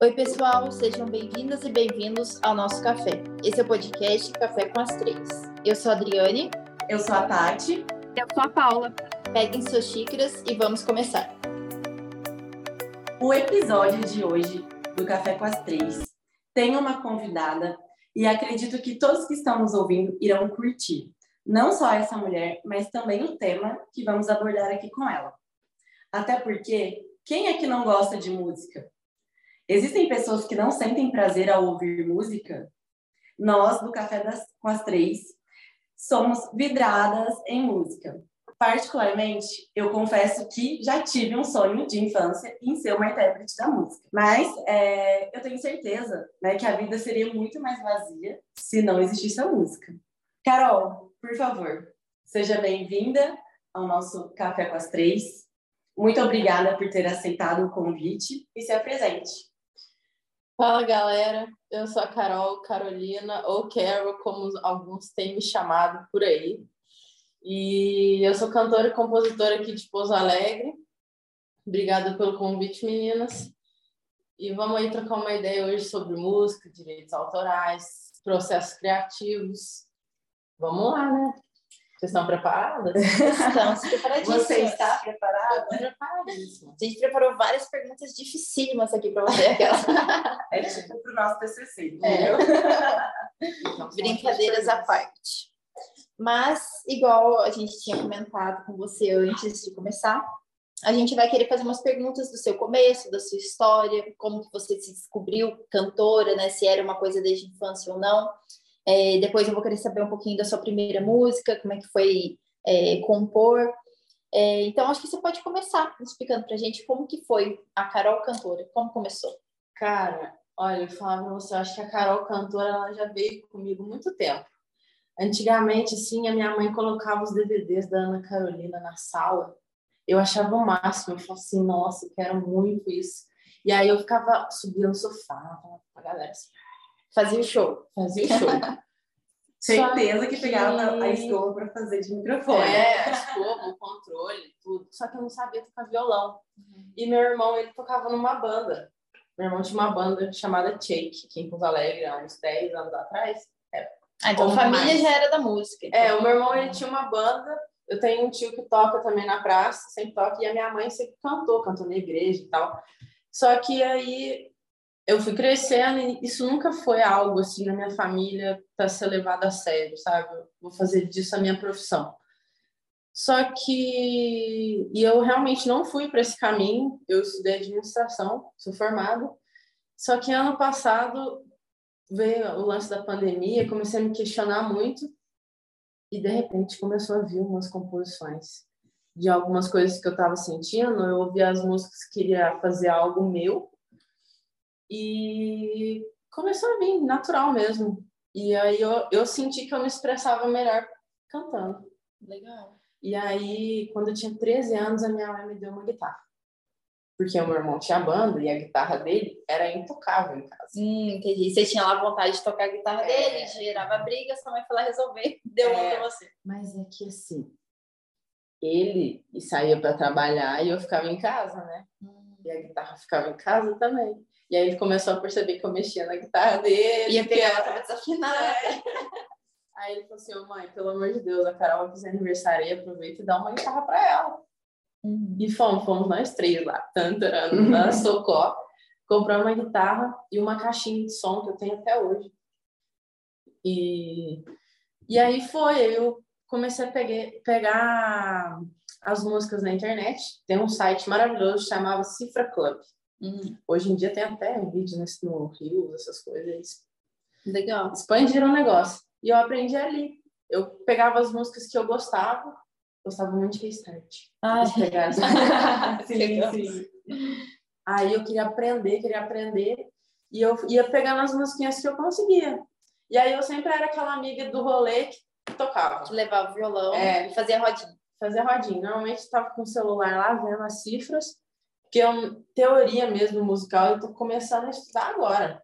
Oi, pessoal, sejam bem-vindas e bem-vindos ao nosso café. Esse é o podcast Café com as Três. Eu sou a Adriane. Eu sou a Tati. Eu sou a Paula. Peguem suas xícaras e vamos começar. O episódio de hoje do Café com as Três tem uma convidada e acredito que todos que estão nos ouvindo irão curtir. Não só essa mulher, mas também o tema que vamos abordar aqui com ela. Até porque, quem é que não gosta de música? Existem pessoas que não sentem prazer ao ouvir música? Nós, do Café das, com as Três, somos vidradas em música. Particularmente, eu confesso que já tive um sonho de infância em ser uma intérprete da música. Mas é, eu tenho certeza né, que a vida seria muito mais vazia se não existisse a música. Carol, por favor, seja bem-vinda ao nosso Café com as Três. Muito obrigada por ter aceitado o convite e se apresente. Fala galera, eu sou a Carol, Carolina ou Carol, como alguns têm me chamado por aí. E eu sou cantora e compositora aqui de Pouso Alegre. Obrigada pelo convite, meninas. E vamos aí trocar uma ideia hoje sobre música, direitos autorais, processos criativos. Vamos lá, né? Vocês estão preparadas? Estamos preparadíssimas. Você está preparada? Preparadíssima. A gente preparou várias perguntas dificílimas aqui para você. É tipo para o nosso TCC, É. entendeu? Então, Brincadeiras à parte. Mas, igual a gente tinha comentado com você antes de começar, a gente vai querer fazer umas perguntas do seu começo, da sua história, como que você se descobriu cantora, né? Se era uma coisa desde a infância ou não. É, depois eu vou querer saber um pouquinho da sua primeira música, como é que foi é, compor. É, então, acho que você pode começar explicando pra gente como que foi a Carol cantora, como começou. Cara, olha, eu falava pra você, eu acho que a Carol cantora ela já veio comigo muito tempo. Antigamente, sim, a minha mãe colocava os DVDs da Ana Carolina na sala. Eu achava o máximo, eu falava assim, nossa, quero muito isso. E aí eu ficava, subia no sofá, falava pra galera assim, Fazia o show. fazia o show. Certeza Só que pegava que- a escova para fazer de microfone. É, a escova, o controle, tudo. Só que eu não sabia tocar violão. E meu irmão, ele tocava numa banda. Meu irmão tinha uma banda chamada Shake, aqui em Pouso Alegre, há uns 10 anos atrás. Ah, então a família mais. já era da música. então. É, o meu irmão, ele tinha uma banda. Eu tenho um tio que toca também na praça, sempre toca. E a minha mãe sempre cantou, cantou na igreja e tal. Só que aí eu fui crescendo e isso nunca foi algo assim na minha família para ser levado a sério, sabe? Eu vou fazer disso a minha profissão. Só que e eu realmente não fui para esse caminho. Eu estudei administração, sou formada. Só que ano passado veio o lance da pandemia, comecei a me questionar muito e de repente começou a vir umas composições de algumas coisas que eu estava sentindo. Eu ouvia as músicas, queria fazer algo meu e começou a vir natural mesmo. E aí eu, eu senti que eu me expressava melhor cantando. Legal. E aí, quando eu tinha 13 anos, a minha mãe me deu uma guitarra. Porque o meu irmão tinha banda e a guitarra dele era intocável em casa. Hum, entendi. Você tinha lá vontade de tocar a guitarra É. dele, gerava briga, sua mãe foi lá resolver, deu uma É. pra você. Mas é que assim, ele saía para trabalhar e eu ficava em casa, né? E a guitarra ficava em casa também. E aí ele começou a perceber que eu mexia na guitarra dele. Ia que pegar ela tava desafinada. Aí ele falou assim, ô mãe, pelo amor de Deus, a Carol vai fazer aniversário aí, aproveita e dá uma guitarra para ela. Hum. E fomos, fomos nós três lá, tantarana, na Socó, compramos uma guitarra e uma caixinha de som que eu tenho até hoje. E, e aí foi, eu comecei a peguei- pegar as músicas na internet. Tem um site maravilhoso, chamava Cifra Club. Hum, Hoje em dia tem até vídeo nesse- no Rio, essas coisas. legal. Expandiram o negócio. E eu aprendi ali. Eu pegava as músicas que eu gostava, gostava muito de Restart. Ah, essa- Legal. Aí eu queria aprender, queria aprender, e eu ia pegando as musiquinhas que eu conseguia. E aí eu sempre era aquela amiga do rolê que tocava, levava o violão É. e fazia rodinha. fazia rodinha. Normalmente estava com o celular lá, vendo as cifras, porque eu, teoria mesmo musical, eu tô começando a estudar agora.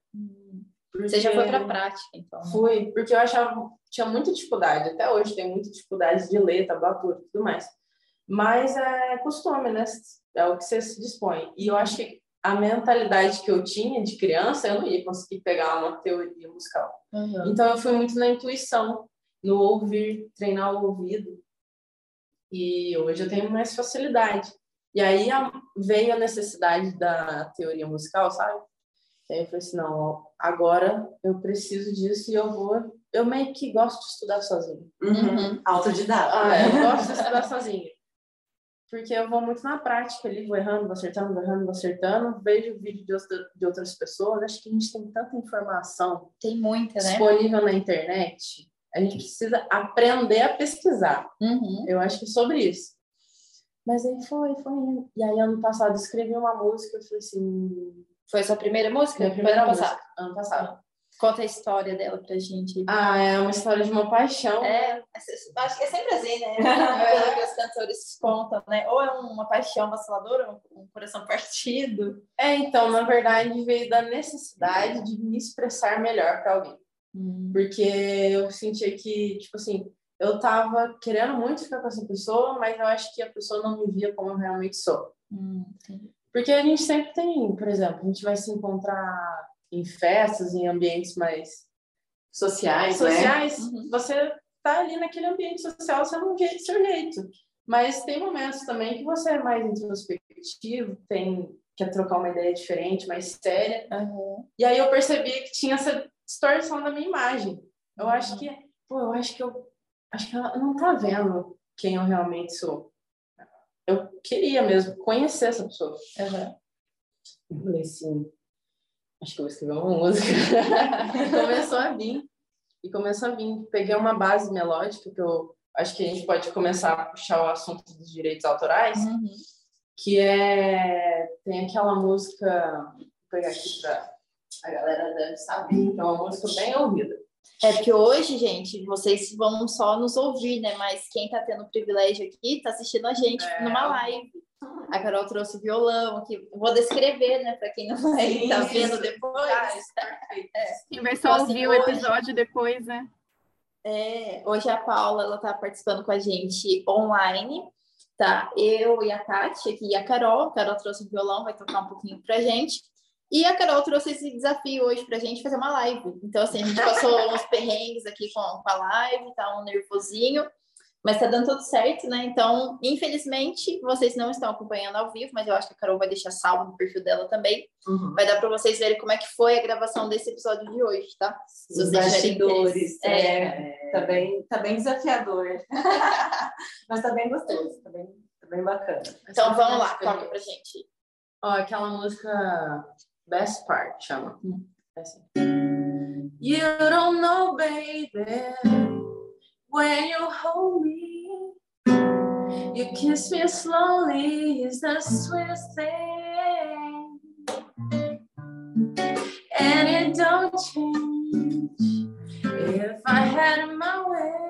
Você já foi pra prática, então. né? Fui, porque eu achava, tinha muita dificuldade, até hoje tem muita dificuldade de ler, tablatura e tudo mais. Mas é costume, né? É o que você se dispõe. E eu acho que a mentalidade que eu tinha de criança, eu não ia conseguir pegar uma teoria musical. Uhum. Então eu fui muito na intuição, no ouvir, treinar o ouvido. E hoje eu tenho mais facilidade. E aí veio a necessidade da teoria musical, sabe? E aí eu falei assim, não, agora eu preciso disso e eu vou... Eu meio que gosto de estudar sozinho. Uhum. Autodidata. Ah, eu gosto de estudar sozinho. Porque eu vou muito na prática ali, vou errando, vou acertando, vou errando, vou acertando, vejo vídeo de, outra, de outras pessoas. Acho que a gente tem tanta informação Tem muita, né? disponível na internet. A gente precisa aprender a pesquisar. Uhum. Eu acho que é sobre isso. Mas aí foi, foi. E aí, ano passado, escrevi uma música. Eu falei assim. Foi a sua primeira música? Minha Foi primeira ano música. passado. Ano passado. Conta a história dela pra gente. Ah, é uma história de uma paixão. É, acho que é sempre assim, né? Pelo que os cantores contam, né? Ou é uma paixão vaciladora, um coração partido. É, então, na verdade, veio da necessidade de me expressar melhor para alguém. Porque eu sentia que, tipo assim, eu tava querendo muito ficar com essa pessoa, mas eu acho que a pessoa não me via como eu realmente sou. Hum. Porque a gente sempre tem, por exemplo, a gente vai se encontrar em festas, em ambientes mais Sociais, né? sociais, Uhum. você tá ali naquele ambiente social, você não vê do seu jeito. Mas tem momentos também que você é mais introspectivo, tem quer trocar uma ideia diferente, mais séria. Uhum. E aí eu percebi que tinha essa distorção da minha imagem. Eu acho que, pô, eu acho que eu acho que ela não tá vendo quem eu realmente sou. Eu queria mesmo conhecer essa pessoa. Uhum. Eu falei assim, acho que eu vou escrever uma música. e começou a vir. E começou a vir. Peguei uma base melódica que eu acho que a gente pode começar a puxar o assunto dos direitos autorais, Uhum. que é tem aquela música, vou pegar aqui pra a galera deve saber, que é uma música bem ouvida. É porque hoje, gente, vocês vão só nos ouvir, né? Mas quem tá tendo o privilégio aqui tá assistindo a gente É. numa live. A Carol trouxe o violão aqui. Vou descrever, né? Pra quem não vai Sim, tá vendo depois. Ah, é. Quem vai só Então, assim, ouvir o hoje- episódio depois, né? É, hoje a Paula ela tá participando com a gente online, tá? Eu e a Tati aqui e a Carol. A Carol trouxe o violão, vai tocar um pouquinho pra gente. E a Carol trouxe esse desafio hoje pra gente fazer uma live. Então, assim, a gente passou uns perrengues aqui com, com a live, tá um nervosinho, mas tá dando tudo certo, né? Então, infelizmente, vocês não estão acompanhando ao vivo, mas eu acho que a Carol vai deixar salvo no perfil dela também. Uhum. Vai dar pra vocês verem como é que foi a gravação desse episódio de hoje, tá? Se Os vocês bastidores. interesse. É, tá, bem, tá bem desafiador. Mas tá bem gostoso, tá bem, tá bem bacana. Então vamos lá, toca pra gente. Ó, aquela música Best Part chama. É assim. You don't know, baby, when you hold me, you kiss me slowly, it's the sweetest thing. And it don't change if I had it my way.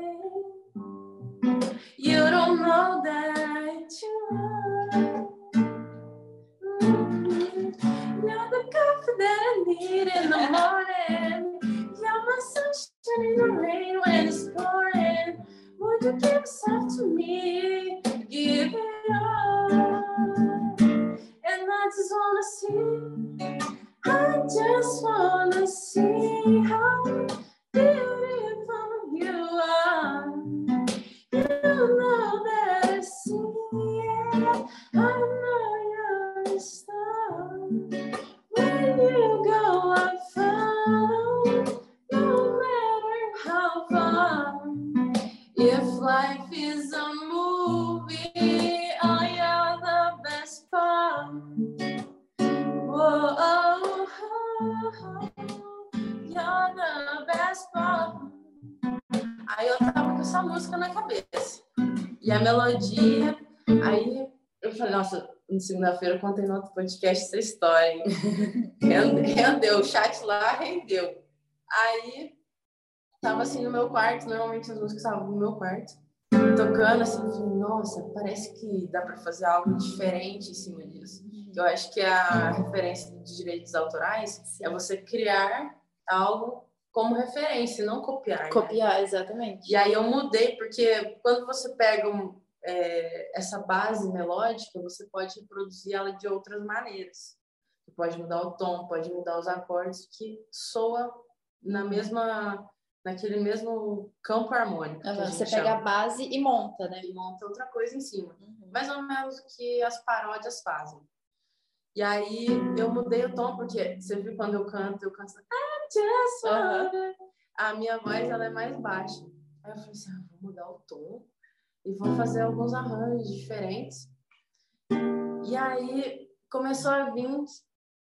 That I need in the morning. You're my sunshine in the rain when it's pouring. Would you give yourself to me? Give it all. And I just wanna see. I just wanna see how melodia. Aí eu falei, nossa, na segunda-feira eu contei no outro podcast essa história, hein? Rende- Rendeu, o chat lá rendeu. Aí tava assim no meu quarto, normalmente as músicas estavam no meu quarto, tocando assim, falei, nossa, parece que dá para fazer algo diferente em cima disso. Eu acho que a referência de direitos autorais é você criar algo como referência, não copiar. né? Copiar, exatamente. E aí eu mudei, porque quando você pega um, é, essa base melódica, você pode reproduzir ela de outras maneiras. que pode mudar o tom, pode mudar os acordes, que soa na mesma naquele mesmo campo harmônico. Uhum, você chama. pega a base e monta, né? E monta outra coisa em cima. Uhum. Mais ou menos o que as paródias fazem. E aí eu mudei o tom, porque você viu quando eu canto, eu canto just uhum. A minha voz ela é mais baixa. Aí eu falei assim, ah, vou mudar o tom e vou fazer alguns arranjos diferentes. E aí começou a vir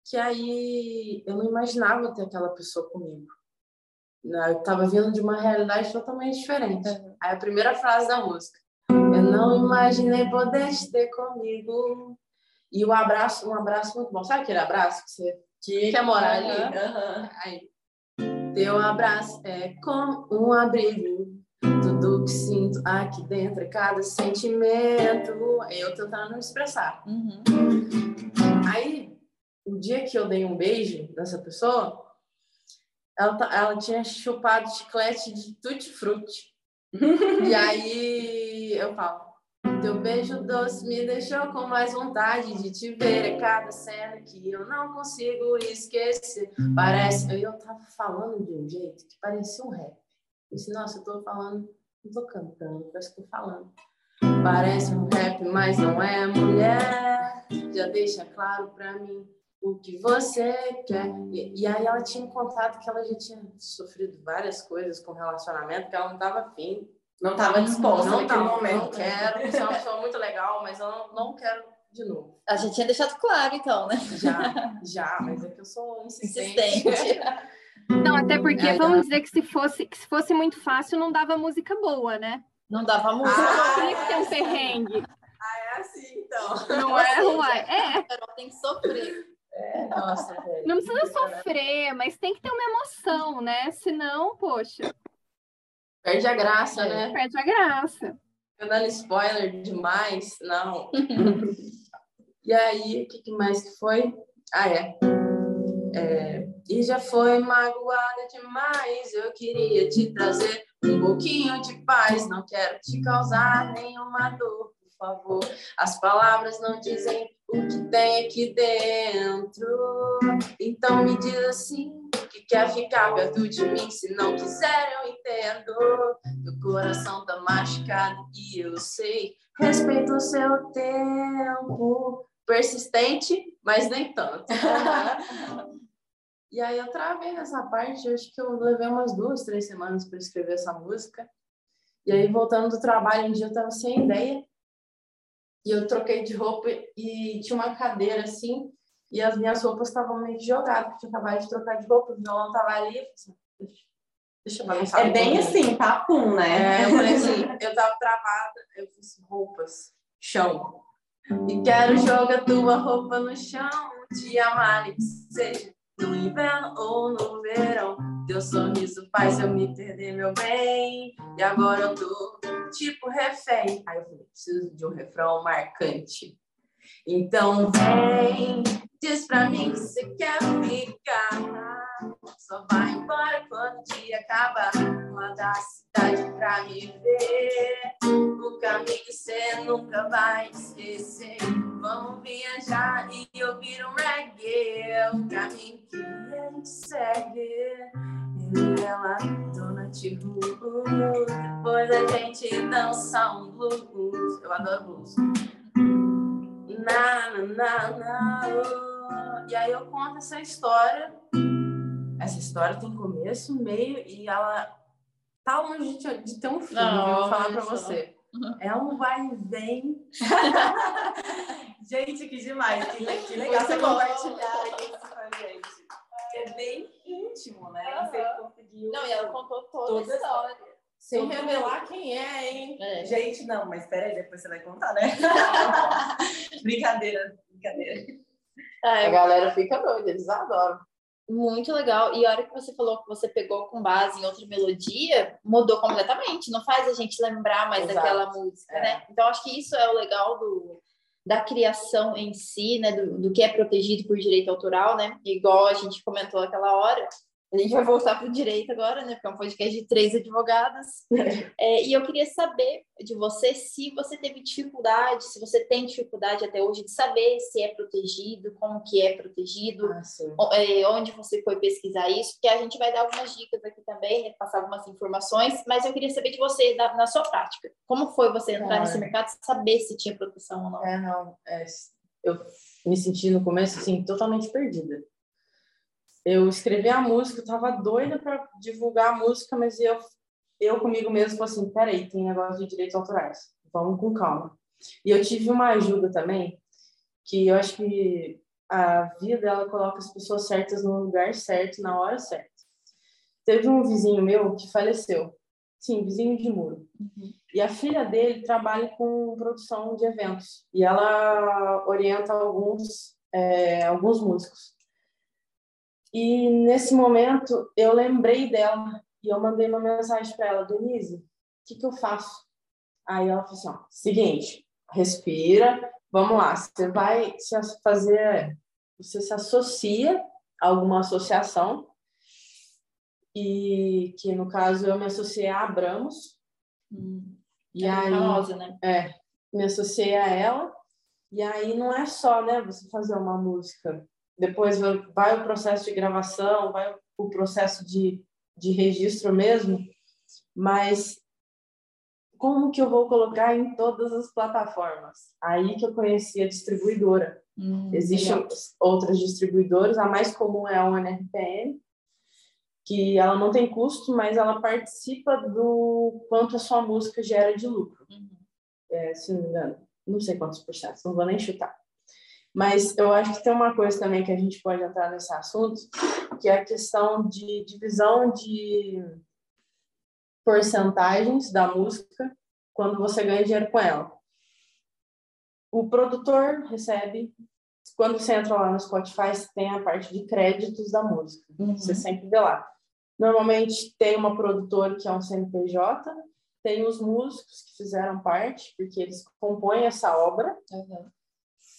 que aí eu não imaginava ter aquela pessoa comigo. Né? Eu estava vindo de uma realidade totalmente diferente. Aí a primeira frase da música. Eu não imaginei poder ter comigo. E o abraço, um abraço muito bom. Sabe aquele abraço que você que quer morar ali? Uhum. Aí, teu abraço é como um abrigo. Tudo que sinto aqui dentro é cada sentimento. Eu tentando expressar. Uhum. Aí, o dia que eu dei um beijo nessa pessoa, ela, tá, ela tinha chupado chiclete de tutti-frutti. e aí eu falo, teu beijo doce me deixou com mais vontade de te ver. É cada cena que eu não consigo esquecer. Parece. Eu tava falando de um jeito que parecia um rap. Eu disse, nossa, eu tô falando, não tô cantando, parece que tô falando. Parece um rap, mas não é mulher. Já deixa claro pra mim o que você quer. E, e, aí ela tinha contado que ela já tinha sofrido várias coisas com relacionamento, que ela não estava afim. Não estava disposta não naquele tava, momento. Não quero, você é uma pessoa muito legal, mas eu não, não quero de novo. A gente tinha deixado claro, então, né? Já, já, mas é que eu sou insistente. insistente. Não, até porque vamos dizer que se fosse, que se fosse muito fácil, não dava música boa, né? Não dava música. Ah, tinha que ter um perrengue. Ah, é assim, então. Não é, Ruai? É. Tem que sofrer. É, nossa, velho. Não precisa sofrer, mas tem que ter uma emoção, né? Senão, poxa. Perde a graça, né? Perde a graça. Eu dando spoiler demais, não. e aí, o que, que mais que foi? Ah, é. é. E já foi magoada demais. Eu queria te trazer um pouquinho de paz. Não quero te causar nenhuma dor, por favor. As palavras não dizem o que tem aqui dentro. Então me diz assim, quer ficar perto de mim, se não quiser eu entendo. Meu coração tá machucado e eu sei, respeito o seu tempo. Persistente, mas nem tanto. e aí eu travei nessa parte, acho que eu levei umas duas, três semanas para escrever essa música. E aí, voltando do trabalho, um dia eu tava sem ideia e eu troquei de roupa e tinha uma cadeira assim, e as minhas roupas estavam meio jogadas, porque eu acabado de trocar de roupa, o violão tava ali, assim, deixa eu balançar. É bem assim, papum, né? É, eu falei assim, eu tava travada, eu fiz roupas, chão. E quero jogar tua roupa no chão, te amar, que seja no inverno ou no verão. Teu sorriso faz eu me perder, meu bem. E agora eu tô tipo refém. Aí eu falei, preciso de um refrão marcante. Então vem, diz pra mim que você quer ficar. Só vai embora quando o dia acabar. Manda a cidade pra me ver. O caminho você nunca vai esquecer. Vamos viajar e ouvir um reggae. O caminho que a gente segue. E ela, dona Tihu. Depois a gente dança um blues. Eu adoro blues. Na, na, na. E aí eu conto essa história essa história tem começo, meio e ela tá longe de, de ter um fim, Não, eu vou falar para você. Uhum. É um vai e vem. gente, que demais. Que, que legal você compartilhar isso com a gente. É bem íntimo, né? Você conseguiu. Não, e ela contou toda, toda a história. Sem revelar quem é, hein? É. Gente, não, mas peraí, depois você vai contar, né? brincadeira, brincadeira. É, a galera fica doida, eles adoram. Muito legal. E a hora que você falou que você pegou com base em outra melodia, mudou completamente. Não faz a gente lembrar mais Exato. daquela música, é. né? Então, acho que isso é o legal do, da criação em si, né? Do, do que é protegido por direito autoral, né? Igual a gente comentou aquela hora. A gente vai voltar para o direito agora, né? Porque é um podcast de três advogadas. É, e eu queria saber de você se você teve dificuldade, se você tem dificuldade até hoje de saber se é protegido, como que é protegido, Ah, é, onde você foi pesquisar isso, porque a gente vai dar algumas dicas aqui também, né, passar algumas informações, mas eu queria saber de você, na, na sua prática, como foi você entrar nesse mercado, saber se tinha proteção ou não? É, não. é, eu me senti no começo, assim, totalmente perdida. Eu escrevi a música, eu tava doida para divulgar a música, mas eu, eu comigo mesmo falei assim, peraí, tem negócio de direitos autorais, vamos com calma. E eu tive uma ajuda também, que eu acho que a vida, ela coloca as pessoas certas no lugar certo, na hora certa. Teve um vizinho meu que faleceu, sim, vizinho de muro. E a filha dele trabalha com produção de eventos. E ela orienta alguns, é, alguns músicos. E nesse momento eu lembrei dela e eu mandei uma mensagem para ela, Denise, o que, que eu faço? Aí ela falou assim: ó, seguinte, respira, vamos lá, você vai se fazer, você se associa a alguma associação, e que no caso eu me associei a Abramos, e É aí famosa, né? é, me associei a ela. E aí não é só, né, você fazer uma música. Depois vai, o processo de gravação, vai o processo de, de registro mesmo. Mas como que eu vou colocar em todas as plataformas? Aí que eu conheci a distribuidora. Hum, Existem legal. outras distribuidoras, a mais comum é a ONRPM, que ela não tem custo, mas ela participa do quanto a sua música gera de lucro Uhum. é, se não me engano, não sei quantos por cento, não vou nem chutar. Mas eu acho que tem uma coisa também que a gente pode entrar nesse assunto, que é a questão de divisão de porcentagens da música quando você ganha dinheiro com ela. O produtor recebe, quando você entra lá no Spotify, tem a parte de créditos da música. Uhum. Você sempre vê lá. Normalmente tem uma produtora que é um CNPJ, tem os músicos que fizeram parte, porque eles compõem essa obra, Uhum.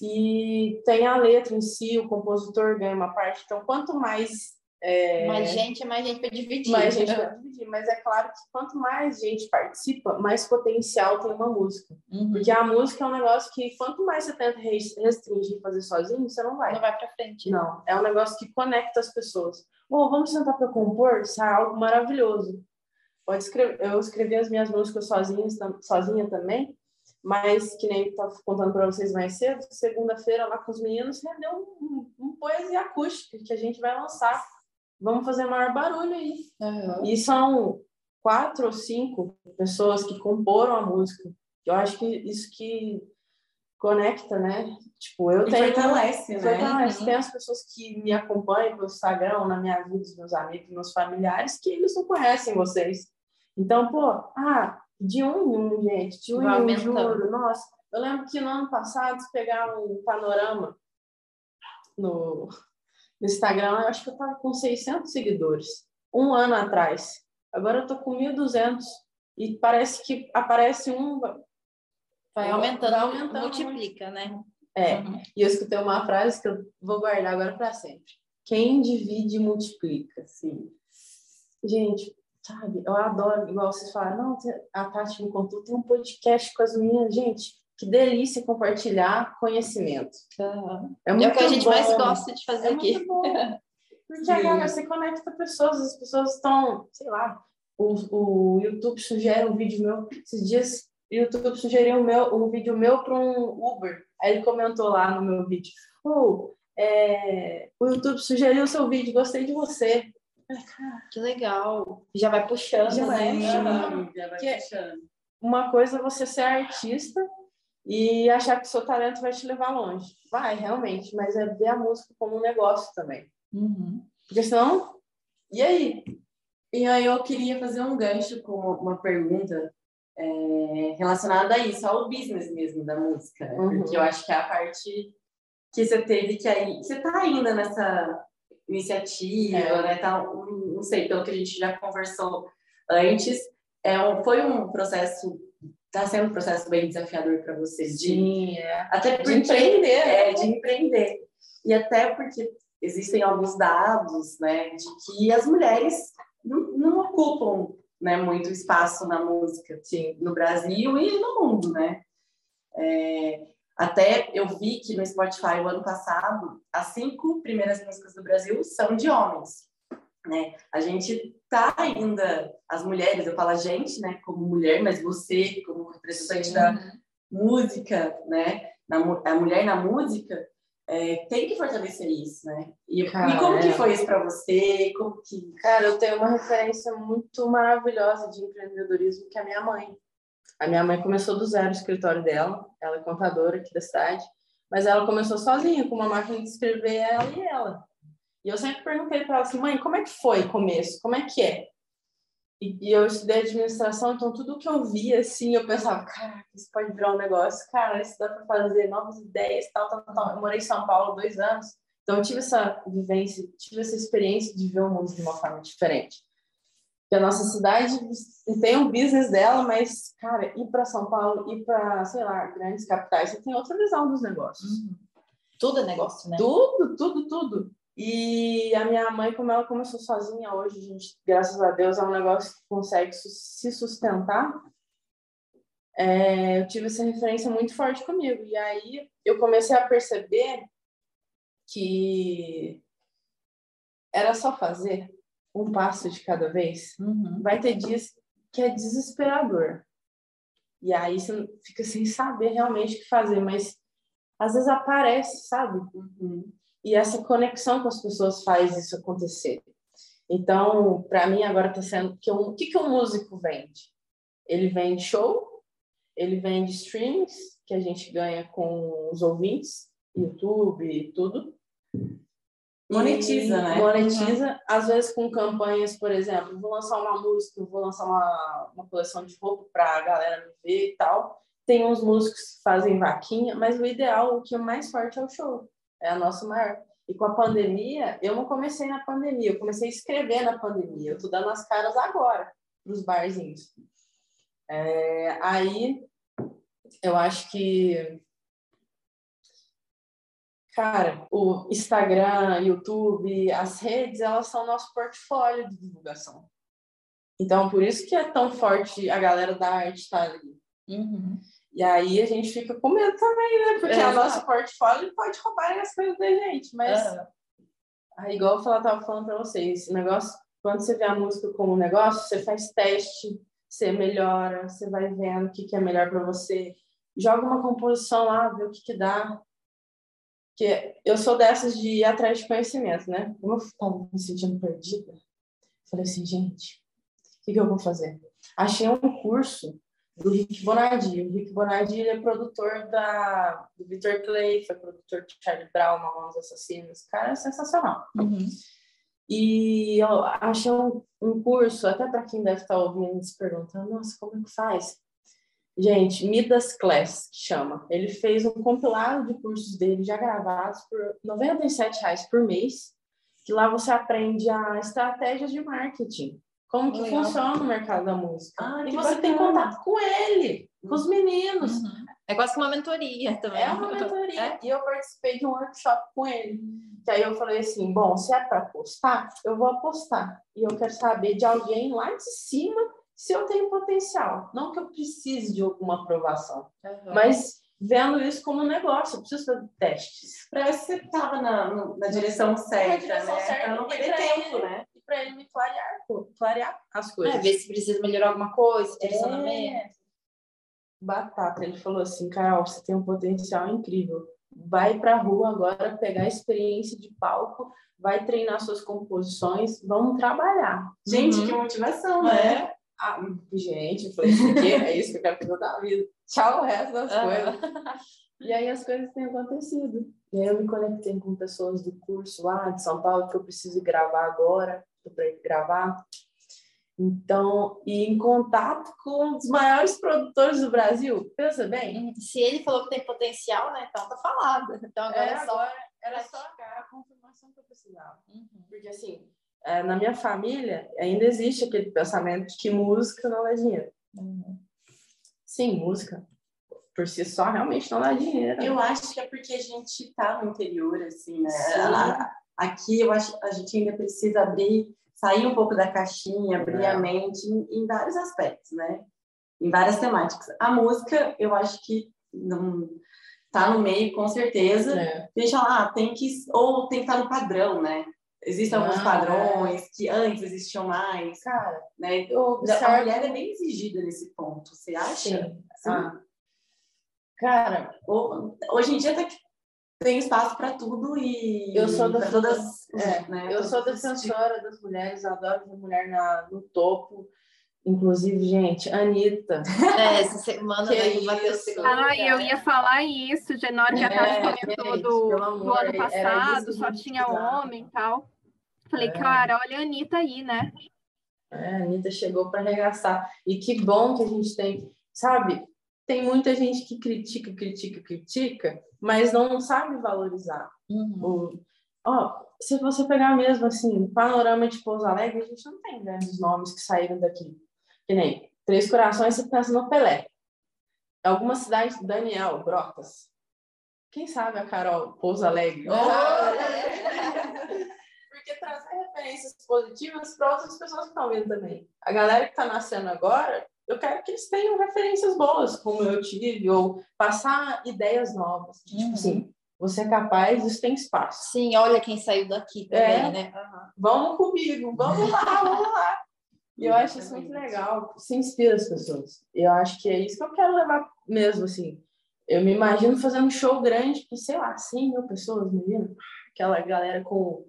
E tem a letra em si, o compositor ganha uma parte. Então, quanto mais. É, Mais gente mais gente para dividir. mais gente vai dividir. Mas é claro que quanto mais gente participa, mais potencial tem uma música. Uhum. Porque a música é um negócio que, quanto mais você tenta res- restringir e fazer sozinho, você não vai. Não vai para frente. Não, é um negócio que conecta as pessoas. Ou vamos sentar para compor, isso é algo maravilhoso. Pode escrever, eu escrevi as minhas músicas sozinha, sozinha também, mas que nem estava contando para vocês mais cedo, segunda-feira lá com os meninos rendeu um, um, um poesia acústica que a gente vai lançar. Vamos fazer maior barulho aí. Uhum. E são quatro ou cinco pessoas que comporam a música. Eu acho que isso que conecta, né? Tipo, eu E tenho fortalece, né? Fortalece. Uhum. Tem as pessoas que me acompanham pelo Instagram, na minha vida, os meus amigos, meus familiares, que eles não conhecem vocês. Então, pô, ah, de um em um, gente, de um Vai em um, aumentando. juro. Nossa, eu lembro que no ano passado, se pegar um panorama no, no Instagram, eu acho que eu tava com 600 seguidores, um ano atrás. Agora eu tô com 1.200 e parece que aparece um... Vai Vai aumentando, aumentando multiplica, né? É, Uhum. e eu escutei uma frase que eu vou guardar agora para sempre. Quem divide, multiplica. Sim. Gente, sabe, eu adoro, igual vocês falaram, não, a Tati me contou, tem um podcast com as meninas. Gente, que delícia compartilhar conhecimento. É, É muito o que a gente bom. mais gosta de fazer É aqui. Porque agora você conecta pessoas, as pessoas estão, sei lá, o, o YouTube sugere um vídeo meu. Esses dias o YouTube sugeriu um, meu, um vídeo meu para um Uber. Aí ele comentou lá no meu vídeo: oh, é, o YouTube sugeriu o seu vídeo, gostei de você. Que legal. Já vai puxando, Já vai né? puxando. Já vai Que- puxando. Uma coisa é você ser artista e achar que o seu talento vai te levar longe. Vai, realmente, mas é ver a música como um negócio também. Uhum. Porque senão, e aí? E aí eu queria fazer um gancho com uma pergunta é, relacionada a isso, ao business mesmo da música, né? Uhum. Porque eu acho que é a parte que você teve que aí... Você tá ainda nessa iniciativa, É. né? Um- não sei, pelo que a gente já conversou antes, é um, foi um processo... Tá sendo um processo bem desafiador para você de Sim, é. até De empreender, né? é de empreender e até porque existem alguns dados, né, de que as mulheres não, não ocupam né, muito espaço na música, Sim. no Brasil e no mundo, né? É, até eu vi que no Spotify o ano passado as cinco primeiras músicas do Brasil são de homens, né? A gente tá ainda as mulheres, eu falo a gente, né, como mulher, mas você como representante da música, né, na, a mulher na música, é, tem que fortalecer isso, né? E, Cara, e como que foi isso para você? Como que... Cara, eu tenho uma referência muito maravilhosa de empreendedorismo que é a minha mãe. A minha mãe começou do zero o escritório dela, ela é contadora aqui da cidade, mas ela começou sozinha, com uma máquina de escrever, ela e ela. E eu sempre perguntei para ela assim, mãe, como é que foi o começo? Como é que é? E, e, eu estudei administração, então tudo que eu via, assim, eu pensava, cara, isso pode virar um negócio, cara, isso dá para fazer novas ideias, tal, tal, tal. Eu morei em São Paulo dois anos, então eu tive essa vivência, tive essa experiência de ver o mundo de uma forma diferente. Que a nossa cidade tem um business dela, mas, cara, ir para São Paulo, ir para, sei lá, grandes capitais, você tem outra visão dos negócios. Uhum. Tudo é negócio, né? Tudo, tudo, tudo. E a minha mãe, como ela começou sozinha hoje, gente, graças a Deus, é um negócio que consegue se sustentar. É, eu tive essa referência muito forte comigo. E aí eu comecei a perceber que era só fazer um passo de cada vez. Uhum. Vai ter dias que é desesperador. E aí você fica sem saber realmente o que fazer, mas às vezes aparece, sabe? Uhum e essa conexão com as pessoas faz isso acontecer. Então, para mim agora está sendo que o que que um músico vende? Ele vende show, ele vende streams que a gente ganha com os ouvintes, YouTube e tudo. Monetiza, né? Monetiza, uhum. às vezes com campanhas, por exemplo, vou lançar uma música, vou lançar uma, uma coleção de roupa para a galera me ver e tal. Tem uns músicos que fazem vaquinha, mas o ideal, o que é mais forte é o show é a nossa maior. E com a pandemia, eu não comecei na pandemia, eu comecei a escrever na pandemia. Eu tô dando as caras agora para os barzinhos. É, aí, eu acho que, cara, o Instagram, YouTube, as redes, elas são nosso portfólio de divulgação. Então, por isso que é tão forte a galera da arte estar tá ali. Uhum. E aí a gente fica com medo também, né? Porque é, o nosso portfólio pode roubar as coisas da gente. Mas, aí, igual eu estava falando para vocês, esse negócio, quando você vê a música como um negócio, você faz teste, você melhora, você vai vendo o que, que é melhor para você. Joga uma composição lá, vê o que, que dá. Porque eu sou dessas de ir atrás de conhecimento, né? Como eu estava me sentindo perdida, falei assim, gente, o que, que eu vou fazer? Achei um curso do Rick Bonardi. O Rick Bonardi é produtor da, do Victor Clay, foi produtor de Charlie Brown, Mamonas Assassinos. O cara é sensacional. Uhum. E eu achei um, um curso, até para quem deve estar ouvindo se perguntando, nossa, como é que faz? Gente, Midas Class, que chama. Ele fez um compilado de cursos dele já gravados por 97 reais por mês, que lá você aprende a estratégias de marketing como que Legal. funciona o mercado da música. Ah, e você bacana. tem contato com ele, com os meninos. Uhum. É quase que uma mentoria também. É uma mentoria. É? E eu participei de um workshop com ele. Que aí eu falei assim: bom, se é para apostar, eu vou apostar. E eu quero saber de alguém lá de cima se eu tenho potencial. Não que eu precise de alguma aprovação, uhum. mas vendo isso como um negócio, eu preciso fazer testes. Para ver se você estava na, na direção certa, na direção né? Certa, não perder tempo, ele, né? E para ele me clarear, clarear as coisas. É, ver se precisa melhorar alguma coisa, direcionamento. É. Batata, ele falou assim, Carol, você tem um potencial incrível. Vai para a rua agora pegar experiência de palco, vai treinar suas composições, vamos trabalhar. Gente, uhum. que motivação, né? É. Ah, gente, eu falei, isso aqui é isso que eu quero fazer da vida. Tchau o resto das uhum. coisas. E aí as coisas têm acontecido. E aí eu me conectei com pessoas do curso lá de São Paulo que eu preciso gravar agora, para gravar. Então, e em contato com um dos maiores produtores do Brasil, pensa bem. Se ele falou que tem potencial, né? Então tá falado. Então agora é, é só. Agora era só a confirmação que eu precisava. Uhum. Porque assim, é, na minha família ainda existe aquele pensamento de que música não é dinheiro. Uhum. Sim, música por si só realmente não dá dinheiro. Eu acho que é porque a gente tá no interior, assim, né? A, aqui eu acho a gente ainda precisa abrir, sair um pouco da caixinha, abrir É. a mente em, em vários aspectos, né? Em várias temáticas. A música, eu acho que não tá no meio, com certeza. É. Deixa lá, tem que ou tem que estar no padrão, né? Existem alguns Ah, padrões que antes existiam mais, Cara, né? eu A observo... mulher é bem exigida nesse ponto, você acha? Sim. Sim. Ah. Cara, Ho- Hoje em dia que tem espaço para tudo e Eu sou da- todas, É, né? eu sou defensora das mulheres, adoro ver mulher na, no topo. Inclusive, gente, Anitta. É, essa semana Que daí isso? pegou. Ai, eu ia falar isso, já na hora que a Tati É, comentou gente, do, do ano passado, só tinha precisava. homem e tal. Falei, É. cara, olha a Anitta aí, né? É, a Anitta chegou para arregaçar. E que bom que a gente tem, sabe? Tem muita gente que critica, critica, critica, mas não sabe valorizar. Uhum. O, ó, se você pegar mesmo assim, panorama de Pouso Alegre, a gente não tem grandes nomes que saíram daqui. Que nem Três Corações, você pensa no Pelé. Alguma cidade, Daniel, Brotas. Quem sabe a Carol Pouso Alegre? Porque trazer referências positivas para outras pessoas que estão vendo também. A galera que está nascendo agora, eu quero que eles tenham referências boas, como eu tive, ou passar ideias novas. Tipo Uhum. assim, você é capaz, isso tem espaço. Sim, olha quem saiu daqui também, É. né? Vamos comigo, vamos lá, vamos lá. E eu acho isso muito legal, se inspira as pessoas. Eu acho que é isso que eu quero levar mesmo, assim. Eu me imagino fazendo um show grande com, sei lá, 100 mil pessoas, menina. Aquela galera com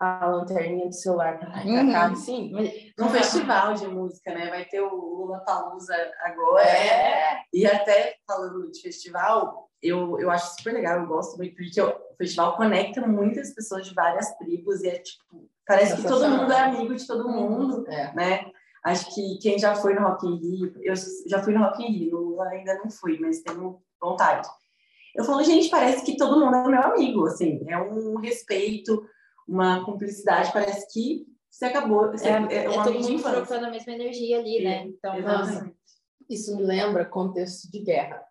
a lanterninha de celular pra lá pra cá, Uhum. assim. Num festival de música, né? Vai ter o Lula Palusa agora. É, E até falando de festival, eu, eu acho super legal, eu gosto muito, porque o festival conecta muitas pessoas de várias tribos e é tipo, parece que todo mundo é amigo de todo mundo, é. né? Acho que quem já foi no Rock in Rio, eu já fui no Rock in Rio, ainda não fui, mas tenho vontade. Eu falo, gente, parece que todo mundo é meu amigo, assim, é um respeito, uma cumplicidade, parece que você acabou, você, É, é, é um todo mundo infância. trocando a mesma energia ali, né? Então, nossa. Isso me lembra contexto de guerra,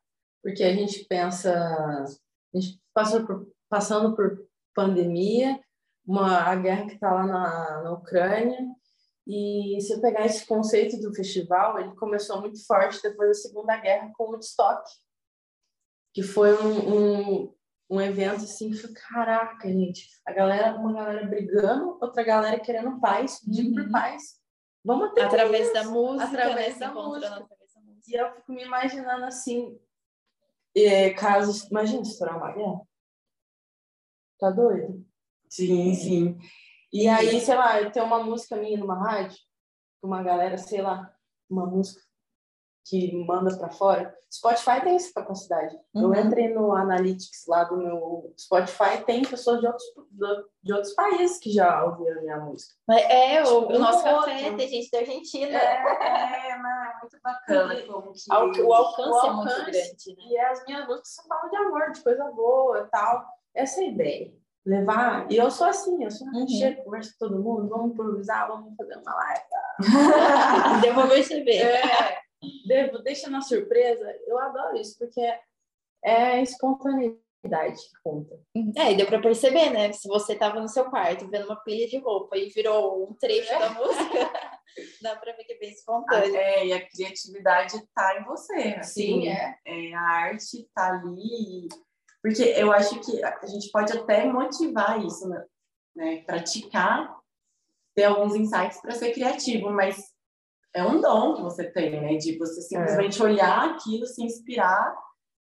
porque a gente pensa, a gente passou por, passando por pandemia, uma a guerra que está lá na, na Ucrânia, e se eu pegar esse conceito do festival, ele começou muito forte depois da Segunda Guerra com o Woodstock, que foi um, um, um evento assim que foi, caraca, gente, a galera, uma galera brigando, outra galera querendo paz, pedindo por Uhum. paz. Vamos ter Através da música, Através né? Através da música. E eu fico me imaginando assim, é, casos. Imagina estourar uma guerra. Tá doido? Sim, sim. E aí, sei lá, tem uma música minha numa rádio, com uma galera, sei lá, uma música que manda pra fora. Spotify tem essa capacidade. Eu Uhum. entrei no Analytics lá do meu Spotify, tem pessoas de outros, de outros países que já ouviram minha música. É, o, Tipo, o nosso um café outro. tem gente da Argentina. É, não, é muito bacana como que... O alcance, O é muito alcance. grande, né? E as minhas músicas são falam de amor, de coisa boa e tal. Essa é a ideia. Levar. E eu sou assim, eu sou Uhum. chego, converso com todo mundo, vamos improvisar, vamos fazer uma live. Pra perceber. É, devo, deixa na surpresa. Eu adoro isso, porque é, é a espontaneidade que conta. É, e deu pra perceber, né? Se você tava no seu quarto vendo uma pilha de roupa e virou um trecho da música, dá pra ver que é bem espontâneo. É, e a criatividade tá em você. Assim, é. é, a arte tá ali. Porque eu acho que a gente pode até motivar isso, né? né? Praticar, ter alguns insights para ser criativo, mas é um dom que você tem, né? De você simplesmente olhar aquilo, se inspirar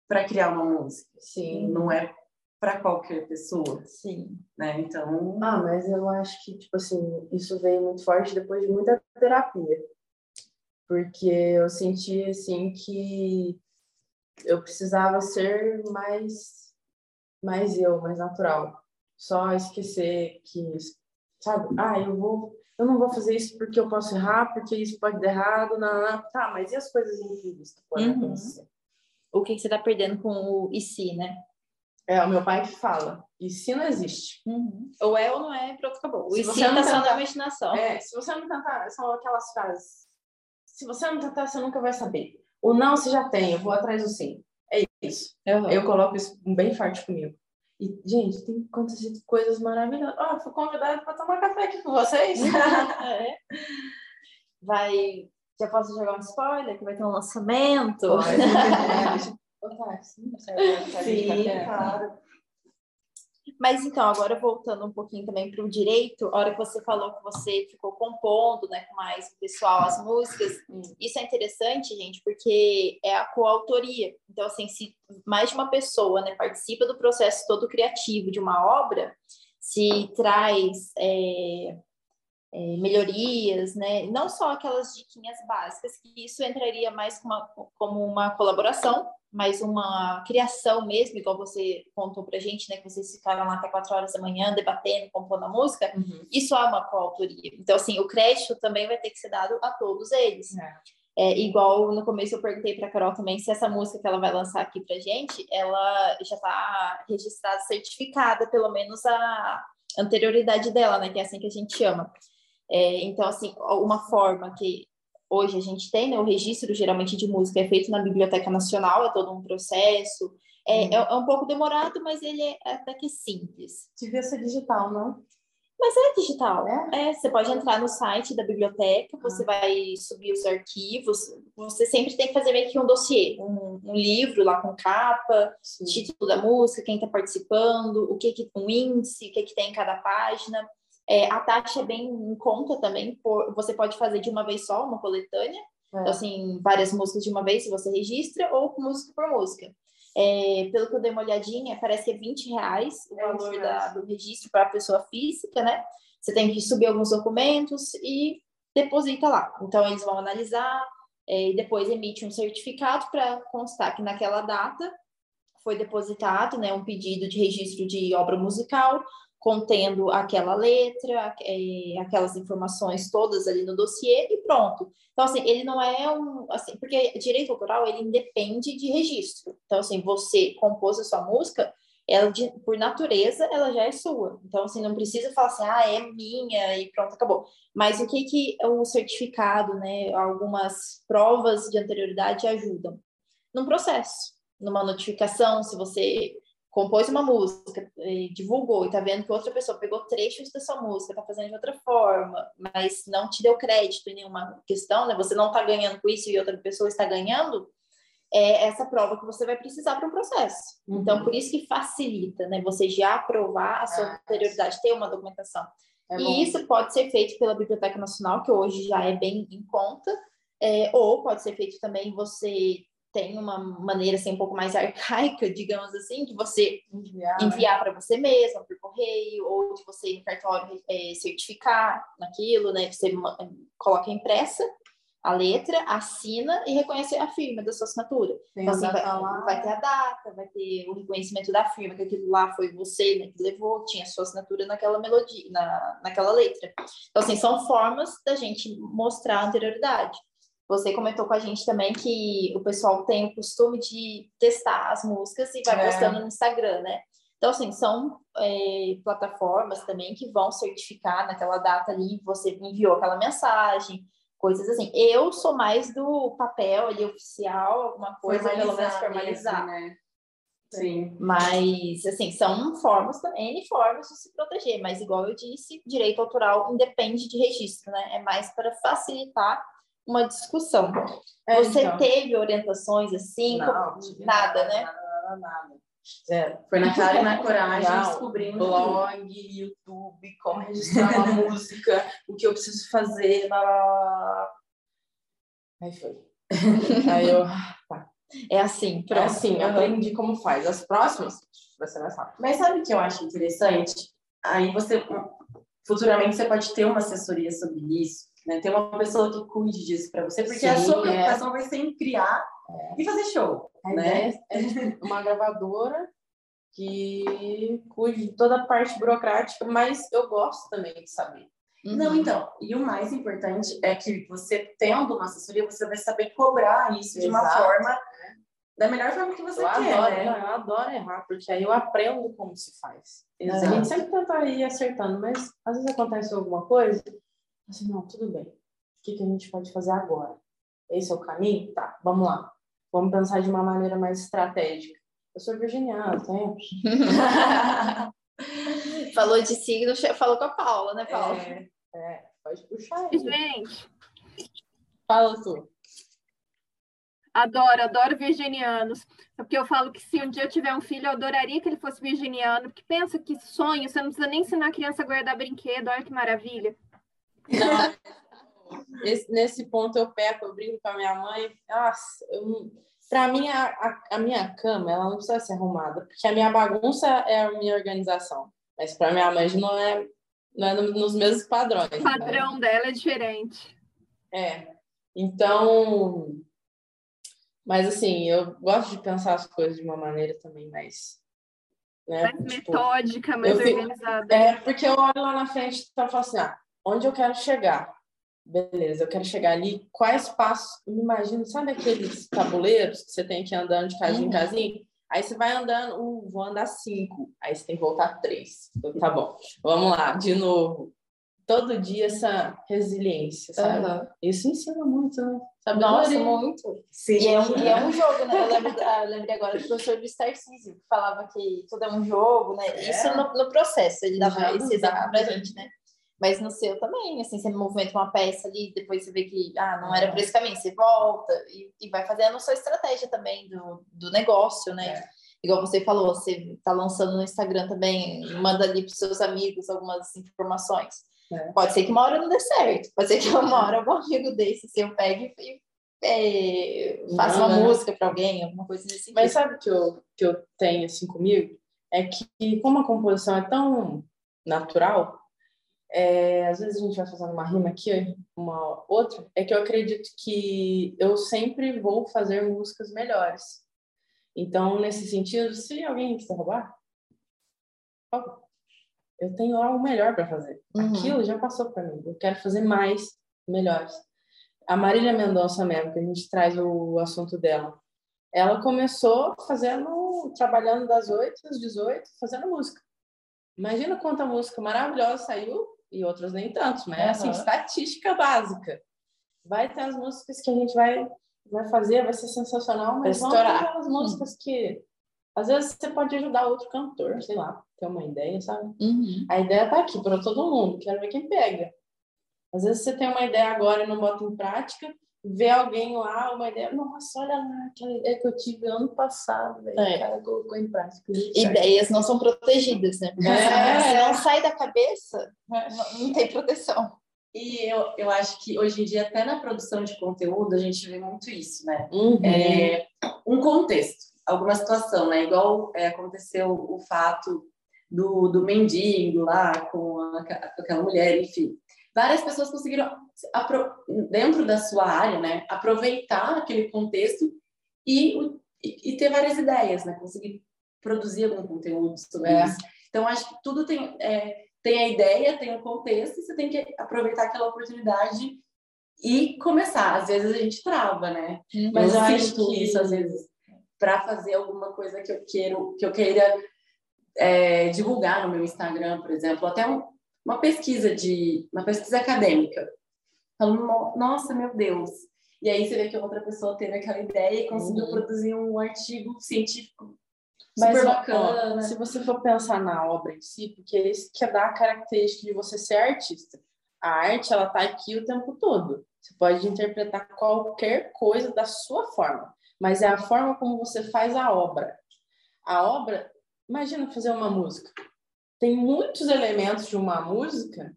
para criar uma música. Sim. Não é para qualquer pessoa, Sim. né? Então, Ah, mas eu acho que, tipo assim, isso veio muito forte depois de muita terapia. Porque eu senti, assim, que eu precisava ser mais, mais eu, mais natural. Só esquecer que, sabe? Ah, eu vou... Eu não vou fazer isso porque eu posso errar, porque isso pode dar errado, não, não. Tá, mas e as coisas incríveis que podem Uhum. acontecer? O que que você tá perdendo com o e se, né? É o meu pai que fala. E se não existe? Ou é ou não é, pronto, acabou. O Se e você se não tá só na imaginação. É, se você não tentar, são aquelas frases. Se você não tentar, você nunca vai saber. O não você já tem, eu vou atrás do sim. É isso. Uhum. Eu coloco isso bem forte comigo. E, gente, tem acontecido coisas maravilhosas. Ó, fui convidada para tomar café aqui com vocês. É. Vai. Já posso jogar um spoiler que vai ter um lançamento? Assim, Sim, claro. Mas então, agora voltando um pouquinho também para o direito, a hora que você falou que você ficou compondo, né, com mais pessoal as músicas, isso é interessante, gente, porque é a coautoria. Então, assim, se mais de uma pessoa, né, participa do processo todo criativo de uma obra, se traz é, é, melhorias, né, não só aquelas diquinhas básicas, que isso entraria mais como uma, como uma colaboração, mas uma criação mesmo, igual você contou pra gente, né, que vocês ficaram lá até quatro horas da manhã debatendo, compondo a música, Uhum. isso é uma coautoria. Então, assim, o crédito também vai ter que ser dado a todos eles. É. É, igual no começo eu perguntei para Carol também se essa música que ela vai lançar aqui pra gente, ela já está registrada, certificada, pelo menos a anterioridade dela, né, que é assim que a gente chama. É, então, assim, uma forma que hoje a gente tem, né, o registro geralmente de música é feito na Biblioteca Nacional, é todo um processo, é, Uhum. é, é um pouco demorado, mas ele é até que simples. Devia ser digital, não? Mas é digital. É, você pode entrar no site da biblioteca, você vai subir os arquivos, você sempre tem que fazer meio que um dossiê, um, um livro lá com capa, Sim. título da música, quem está participando, o que que um índice, o que que tem em cada página. É, a taxa é bem em conta também, por, você pode fazer de uma vez só, uma coletânea, É. então, assim, várias músicas de uma vez, se você registra, ou música por música. É, pelo que eu dei uma olhadinha, parece que é 20 reais o É, 20 valor da- do registro para a pessoa física, né? Você tem que subir alguns documentos e deposita lá. Então, eles vão analisar é, e depois emite um certificado para constar que naquela data foi depositado né, um pedido de registro de obra musical contendo aquela letra, é, aquelas informações todas ali no dossiê e pronto. Então, assim, ele não é um, assim, porque direito autoral, ele independe de registro. Então, assim, você compôs a sua música, ela, de, por natureza, ela já é sua. Então, assim, não precisa falar assim, ah, é minha e pronto, acabou. Mas o que que o certificado, né, algumas provas de anterioridade ajudam? Num processo, numa notificação, se você compôs uma música, divulgou e tá vendo que outra pessoa pegou trechos da sua música, tá fazendo de outra forma, mas não te deu crédito em nenhuma questão, né? Você não tá ganhando com isso e outra pessoa está ganhando, é essa prova que você vai precisar para o processo. Uhum. Então, por isso que facilita, né? Você já aprovar a sua Ah, anterioridade, ter uma documentação. É bom. E isso pode ser feito pela Biblioteca Nacional, que hoje já é bem em conta, é, ou pode ser feito também, você tem uma maneira assim, um pouco mais arcaica, digamos assim, de você enviar, né? enviar para você mesma por correio, ou de você ir no cartório é, certificar naquilo, né? Você ma- coloca impressa a letra, assina e reconhece a firma da sua assinatura. Tem Então, a assim, vai, vai ter a data, vai ter o reconhecimento da firma, que aquilo lá foi você né, que levou, tinha sua assinatura naquela melodia, na, naquela letra. Então, assim, são formas da gente mostrar a anterioridade. Você comentou com a gente também que o pessoal tem o costume de testar as músicas e vai É. postando no Instagram, né? Então, assim, são é, plataformas também que vão certificar naquela data ali, você enviou aquela mensagem, coisas assim. Eu sou mais do papel ali oficial, alguma coisa, pelo menos formalizar. mesmo, né? Sim. Mas, assim, são formas, N formas de se proteger, mas, igual eu disse, direito autoral independe de registro, né? É mais para facilitar uma discussão. É, Você então. teve orientações assim? Não, nada, né? Nada, nada, nada. Zero. Foi na cara e na coragem, Não, descobrindo blog, YouTube, como registrar uma música, o que eu preciso fazer, blá, blá, blá. Aí foi. Aí eu, É assim, é pronto. assim, eu aprendi como faz. As próximas vai ser mais rápido. Mas sabe o que eu acho interessante? Aí você, futuramente, você pode ter uma assessoria sobre isso, né? Ter uma pessoa que cuide disso para você, porque a Sim, sua é. preocupação vai ser em criar e fazer show, A né? é uma gravadora que cuide de toda a parte burocrática, mas eu gosto também de saber. Uhum. Não, então, e o mais importante é que você tendo uma assessoria, você vai saber cobrar isso de uma Exato. forma, da melhor forma que você Eu quer, adoro, né? eu adoro errar, porque aí eu aprendo como se faz. Exato. A gente sempre tenta ir acertando, mas às vezes acontece alguma coisa, assim, não, tudo bem. O que, que a gente pode fazer agora? Esse é o caminho? Tá, vamos lá. Vamos pensar de uma maneira mais estratégica. Eu sou virginiana, tem. Falou de signo, falou com a Paula, né, Paula? É, é, pode puxar aí. Gente, Fala tu. adoro, adoro virginianos. Porque eu falo que se um dia eu tiver um filho, eu adoraria que ele fosse virginiano. Porque pensa que sonho, você não precisa nem ensinar a criança a guardar brinquedo, olha que maravilha. Esse- nesse ponto eu peco, eu brinco com a minha mãe. Nossa, pra mim, a, a, a minha cama, ela não precisa ser arrumada, porque a minha bagunça é a minha organização. Mas pra minha mãe não é, não é no- nos mesmos padrões. O né? padrão dela é diferente. É. Então. Mas assim, eu gosto de pensar as coisas de uma maneira também mais. Né? Mais Tipo, metódica, mais eu fico- organizada. É, porque eu olho lá na frente e falo assim, ah, onde eu quero chegar? Beleza, eu quero chegar ali, quais passos? Eu me imagino, sabe aqueles tabuleiros que você tem que ir andando de casinha em Uhum. casinha? Aí você vai andando, uh, vou andar cinco, aí você tem que voltar três. Então, tá bom, vamos lá, de novo. Todo dia essa resiliência, sabe? Aham. Isso ensina muito, né? Nossa, Sabedoria. muito. Sim. E é, um, e é um jogo, né? Eu lembro, ah, eu lembrei agora do professor do Tarcísio, que falava que tudo é um jogo, né? Isso no, no processo, ele dava esse exemplo pra gente, né? Mas no seu também, assim, você movimenta uma peça ali, depois você vê que, ah, não era por esse caminho, você volta e, e vai fazendo a sua estratégia também do, do negócio, né? É. Igual você falou, você tá lançando no Instagram também, manda ali pros seus amigos algumas informações. É. Pode ser que uma hora não dê certo, pode ser que uma hora algum amigo desse seu pegue e é, faça uma Não, né? música para alguém, alguma coisa nesse sentido. Mas sabe o que eu, que eu tenho assim comigo? É que, como a composição é tão natural, é, às vezes a gente vai fazendo uma rima aqui, uma outra, é que eu acredito que eu sempre vou fazer músicas melhores. Então, nesse sentido, se alguém quiser roubar, eu tenho algo melhor para fazer. Uhum. Aquilo já passou para mim. Eu quero fazer mais, melhores. A Marília Mendonça mesmo, que a gente traz o assunto dela. Ela começou fazendo, trabalhando das 8 às 18, fazendo música. Imagina quanta música maravilhosa saiu e outras nem tanto, mas é assim, estatística básica. Vai ter as músicas que a gente vai, vai fazer, vai ser sensacional, mas Vai estourar. aquelas músicas que às vezes você pode ajudar outro cantor, sei lá, ter uma ideia, sabe? Uhum. A ideia tá aqui para todo mundo, quero ver quem pega. Às vezes você tem uma ideia agora e não bota em prática, vê alguém lá, uma ideia, nossa, olha lá, aquela ideia que eu tive ano passado, velho, É. o cara colocou em prática. Ideias não são protegidas, né? É. Se não sai da cabeça, não, não tem proteção. E eu, eu acho que hoje em dia, até na produção de conteúdo, a gente vê muito isso, né? Uhum. É, um contexto, alguma situação, né? Igual é, aconteceu o fato do, do mendigo lá com, a- com aquela mulher, enfim. Várias pessoas conseguiram, dentro da sua área, né? Aproveitar aquele contexto e, e, ter várias ideias, né? Conseguir produzir algum conteúdo sobre É. isso. Então, acho que tudo tem, é, tem a ideia, tem o contexto, e você tem que aproveitar aquela oportunidade e começar. Às vezes a gente trava, né? Mas eu, Eu acho que isso, às vezes, para fazer alguma coisa que eu quero, que eu queira é, divulgar no meu Instagram, por exemplo, até um- uma pesquisa de uma pesquisa acadêmica. Falando, "No- nossa, meu Deus. E aí você vê que outra pessoa teve aquela ideia e conseguiu Uhum. produzir um artigo científico Mas, super ó, bacana. ó, se você for pensar na obra em si, porque é isso que dá a característica de você ser artista. A arte, ela tá aqui o tempo todo. Você pode interpretar qualquer coisa da sua forma, mas é a forma como você faz a obra. A obra, imagina fazer uma música. Tem muitos elementos de uma música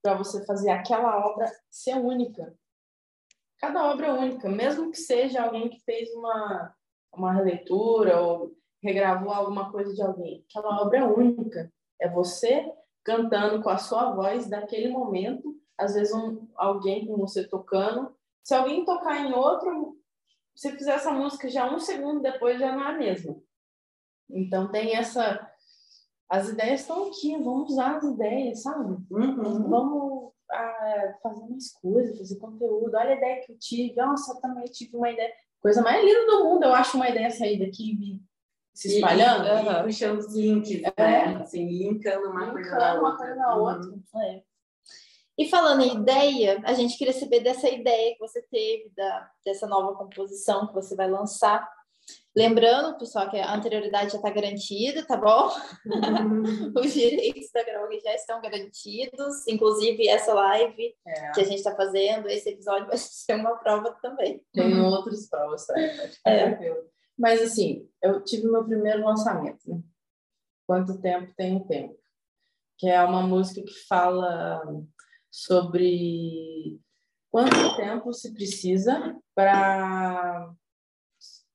para você fazer aquela obra ser única. Cada obra é única, mesmo que seja alguém que fez uma, uma releitura ou regravou alguma coisa de alguém. Aquela obra é única. É você cantando com a sua voz daquele momento, às vezes um, alguém com você tocando. Se alguém tocar em outro, se fizer essa música já um segundo depois já não é a mesma. Então tem essa as ideias estão aqui, vamos usar as ideias, sabe? Uhum. Vamos ah, fazer mais coisas, fazer conteúdo. Olha a ideia que eu tive. Nossa, eu também tive uma ideia. Coisa mais linda do mundo, eu acho uma ideia sair daqui e se espalhando. E, e, e puxando os links, É. né? Assim, linkando uma coisa na Linkando uma outra. coisa na Uhum. É. E falando em ideia, a gente queria saber dessa ideia que você teve, da, dessa nova composição que você vai lançar. Lembrando, pessoal, que a anterioridade já está garantida, tá bom? Os direitos da gravação já estão garantidos, inclusive essa live É, que a gente está fazendo, esse episódio vai ser uma prova também. tem outras provas, tá? É. Mas assim, eu tive meu primeiro lançamento, né? Quanto tempo tem o tempo? Que é uma música que fala sobre quanto tempo se precisa para,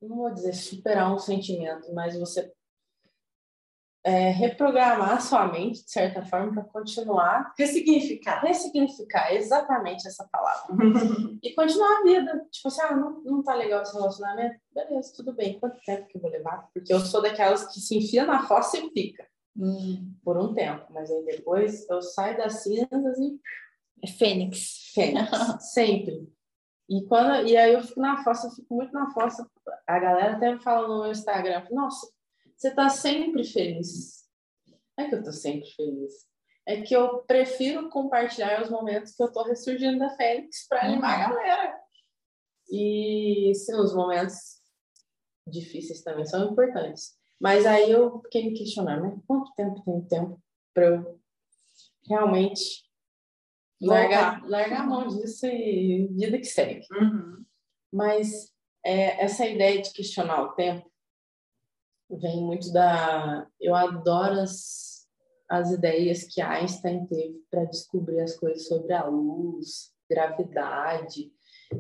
não vou dizer superar um sentimento, mas você é, reprogramar sua mente, de certa forma, para continuar Ressignificar. ressignificar exatamente essa palavra. e continuar a vida. Tipo assim, ah, não, não tá legal esse relacionamento? Beleza, tudo bem. Quanto tempo que eu vou levar? Porque eu sou daquelas que se enfia na fossa e fica por um tempo. Mas aí depois eu saio das cinzas e É Fênix. fênix. sempre. E, quando, e aí eu fico na fossa, eu fico muito na fossa. A galera até me fala no meu Instagram, nossa, você tá sempre feliz. É que eu tô sempre feliz. É que eu prefiro compartilhar os momentos que eu tô ressurgindo da Fênix para animar a galera. E sim, os momentos difíceis também são importantes. Mas aí eu fiquei me questionando, né? Quanto tempo tem tempo para eu realmente largar, largar a mão disso e vida que segue. Uhum. Mas é, essa ideia de questionar o tempo vem muito da. Eu adoro as, as ideias que Einstein teve para descobrir as coisas sobre a luz, gravidade.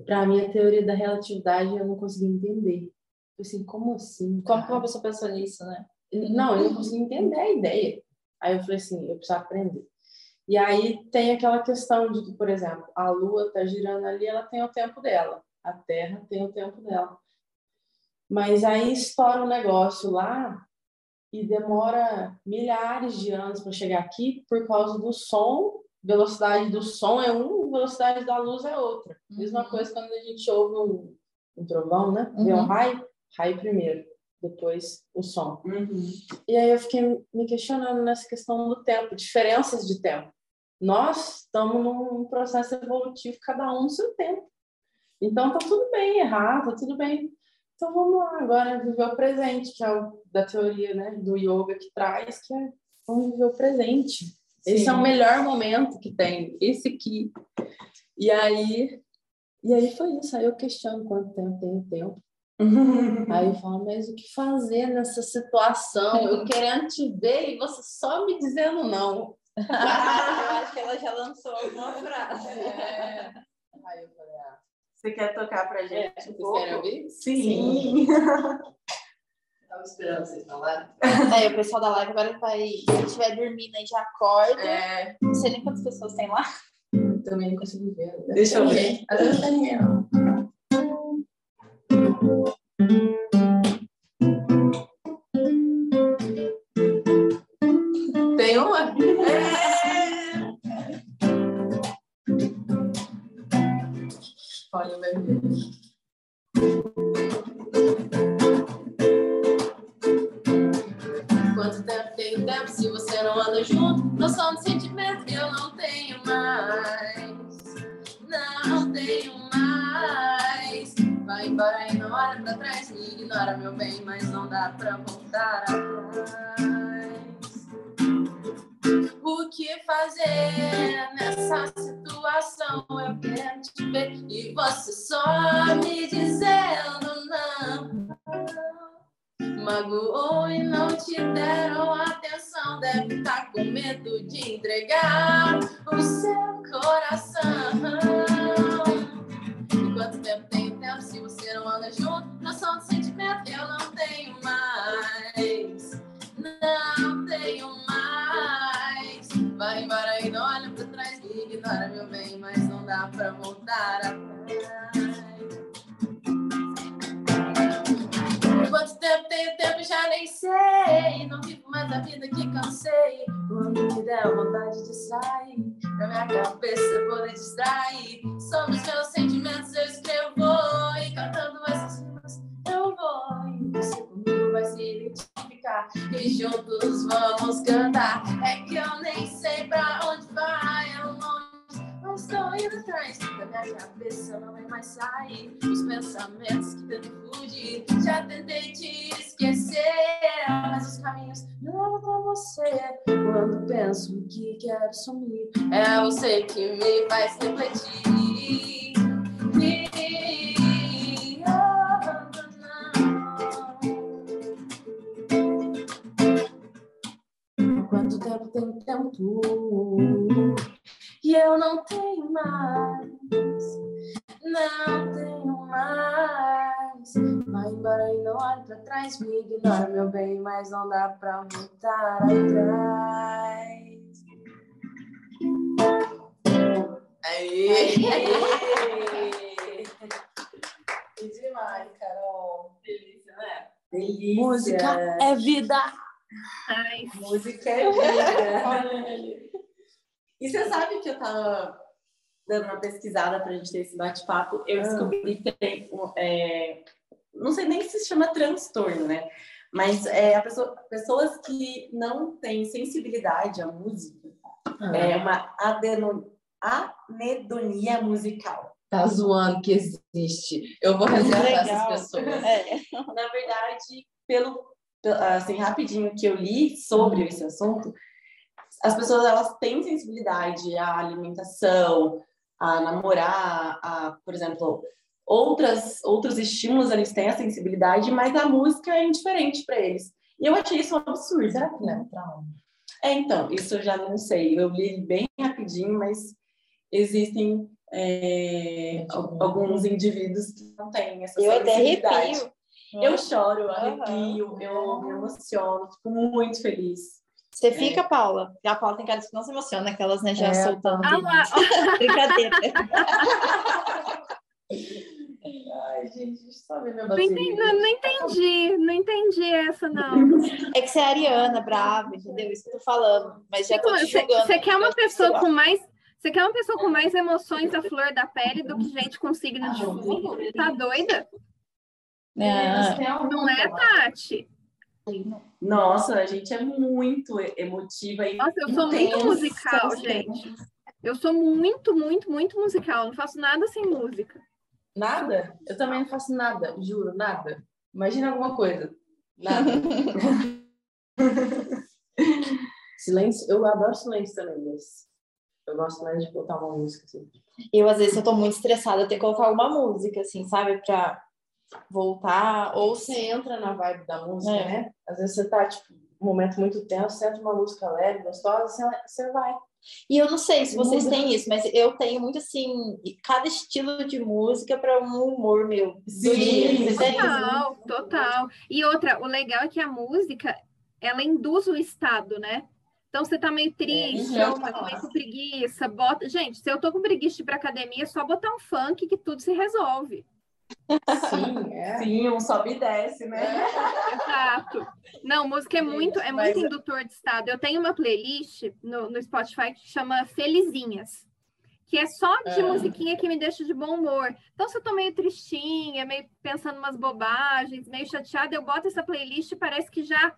Para mim, a teoria da relatividade eu não consegui entender. Eu assim, como assim? Como que uma pessoa pensou nisso, né? Não, eu não consegui entender a ideia. Aí eu falei assim, eu preciso aprender. E aí tem aquela questão de que, por exemplo, a Lua está girando ali, ela tem o tempo dela. A Terra tem o tempo dela. Mas aí estoura um negócio lá e demora milhares de anos para chegar aqui por causa do som. Velocidade do som é um, velocidade da luz é outra. Mesma Uhum. coisa quando a gente ouve um, um trovão, né? Vê um Uhum. raio, raio primeiro, depois o som. Uhum. E aí eu fiquei me questionando nessa questão do tempo, diferenças de tempo. Nós estamos num processo evolutivo, cada um no seu tempo. Então tá tudo bem errar, tá tudo bem. Então vamos lá agora viver o presente, que é o da teoria, né, do yoga que traz, que é vamos viver o presente. Esse Sim. é o melhor momento que tem, esse aqui. E aí, e aí foi isso. Aí eu questiono quanto tempo tem o tempo. Aí eu falo, mas o que fazer nessa situação? Eu querendo te ver e você só me dizendo não. eu acho que ela já lançou alguma frase. É. Aí eu falei, ah, Você quer tocar pra gente? é, um vocês pouco? querem ouvir? Sim. Tava esperando vocês falarem. É, o pessoal da live agora vai, se estiver dormindo aí, já acorda. É, Não sei nem quantas pessoas tem lá. também não consigo ver. Deixa eu ver. Às vezes tem mas não dá pra voltar atrás. O que fazer nessa situação? Eu quero te ver e você só me dizendo não. Magoou e não te deram atenção. Deve estar com medo de entregar o seu coração. Eu não tenho mais. Não tenho mais. Vai embora e não olha pra trás. Me ignora, meu bem, mas não dá pra voltar atrás. Quanto tempo tenho tempo, já nem sei. Não vivo mais a vida que cansei. Quando me der vontade de sair, pra minha cabeça poder distrair. Sobre os meus sentimentos e juntos vamos cantar. É que eu nem sei pra onde vai, é longe, tô tô indo atrás da minha cabeça, não vai mais sair. Os pensamentos que tentam fugir, já tentei te esquecer, mas os caminhos me levam pra você. Quando penso que quero sumir, é você que me faz refletir. Quanto tempo tem tempo e eu não tenho mais, não tenho mais. Vai embora e não olhe pra trás, me ignora, meu bem, mas não dá pra voltar atrás. Aí! Que demais, Carol. Delícia, né? Delícia. Música é vida! Ai, Música é vida. e você sabe que eu tava dando uma pesquisada pra gente ter esse bate-papo, eu Ah. descobri que tem, é, não sei nem se chama transtorno, né? Mas é, a pessoa, pessoas que não têm sensibilidade à música, é uma adeno, anedonia musical. Tá zoando que existe. Eu vou resgatar Legal. essas pessoas. É. Na verdade, pelo- assim rapidinho que eu li sobre esse assunto, as pessoas elas têm sensibilidade à alimentação, a namorar, a, por exemplo, outras outros estímulos eles têm a sensibilidade, mas a música é indiferente para eles. E eu achei isso um absurdo. Será que não é trauma? É, então, isso eu já não sei. Eu li bem rapidinho, mas existem é, al- alguns indivíduos que não têm essa Eu até sensibilidade. Eu choro, arrepio, eu me emociono, fico muito feliz. Você fica, Paula? A Paula tem cara de que não se emociona, aquelas, né, já É, soltando. Ah Brincadeira. Ai, gente, só não entendi, não, entendi, não entendi essa, não. É que você é ariana, brava, entendeu? Isso que eu tô falando. Mas já tô te Você julgando. você quer uma pessoa com mais. Você quer uma pessoa com mais emoções à flor da pele do que gente com signo de fogo? Tá doida? Ah, Não é, Tati? Nossa, a gente é muito emotiva e Nossa, eu sou muito intensa, musical, assim. gente. Eu sou muito, muito, muito musical. Não faço nada sem música. Nada? Eu também não faço nada, juro, nada. Imagina alguma coisa. Nada. silêncio, eu adoro silêncio também, mas eu gosto mais de botar uma música assim. Eu, às vezes, eu tô muito estressada, eu tenho que colocar alguma música, assim, sabe? Pra voltar. Ou Você se. entra na vibe da música, É. né? Às vezes você tá, tipo, um momento muito tenso, você entra uma música leve, gostosa, você, você vai. E eu não sei se vocês Muda. têm isso, mas eu tenho muito, assim, cada estilo de música para um humor meu. Sim? Total, total. E outra, o legal é que a música, ela induz o estado, né? Então, você tá meio triste, É, ou tá meio com preguiça, bota... Gente, se eu tô com preguiça de ir pra academia, é só botar um funk que tudo se resolve. Sim, é. Sim, um sobe e desce, né? Exato. Não, música é muito, é Mas- muito indutor de estado. Eu tenho uma playlist no, no Spotify que chama Felizinhas, que é só de Ah. musiquinha que me deixa de bom humor. Então, se eu tô meio tristinha, meio pensando umas bobagens, meio chateada, eu boto essa playlist e parece que já,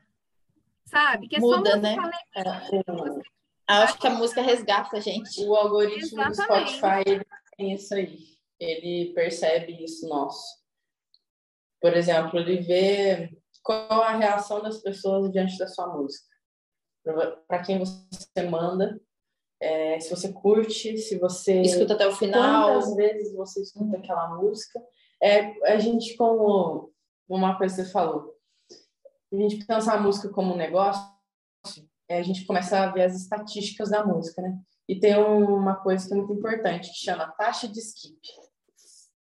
sabe? Que é Muda, só né? música alegre. Acho que a música resgata a gente. O algoritmo do Exatamente. Spotify ele tem isso aí. Ele percebe isso nosso. Por exemplo, ele vê qual a reação das pessoas diante da sua música. Para quem você manda, é, se você curte, se você Escuta até o final. quantas vezes você escuta aquela música. É, a gente, como uma coisa que você falou, a gente pensar a música como um negócio, é, a gente começa a ver as estatísticas da música, né? E tem uma coisa que é muito importante, que chama taxa de skip.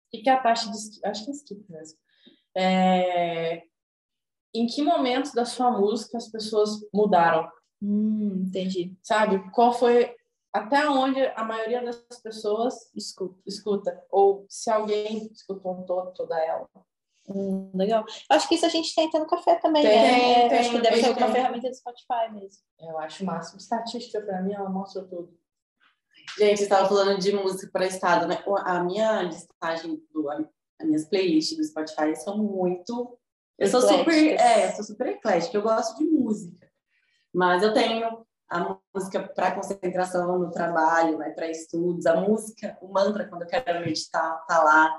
O que que é a taxa de skip? Acho que é skip mesmo. É, Em que momentos da sua música as pessoas mudaram? Hum, entendi. Sabe? Qual foi até onde a maioria das pessoas Desculpa. escuta? Ou se alguém escutou toda, toda ela? Hum, legal. Acho que isso a gente tenta no café também, Tem, né? tem, Acho que deve tem, ser tem. ferramenta do Spotify mesmo. Eu acho o máximo. Estatística, para mim, ela mostra tudo. Gente, estava falando de música para estado, né? A minha listagem, do, as minhas playlists do Spotify são muito. Eu sou super, é, eu sou super eclética, eu gosto de música. Mas eu tenho a música para concentração no trabalho, né, para estudos, a música, o mantra quando eu quero meditar, tá lá.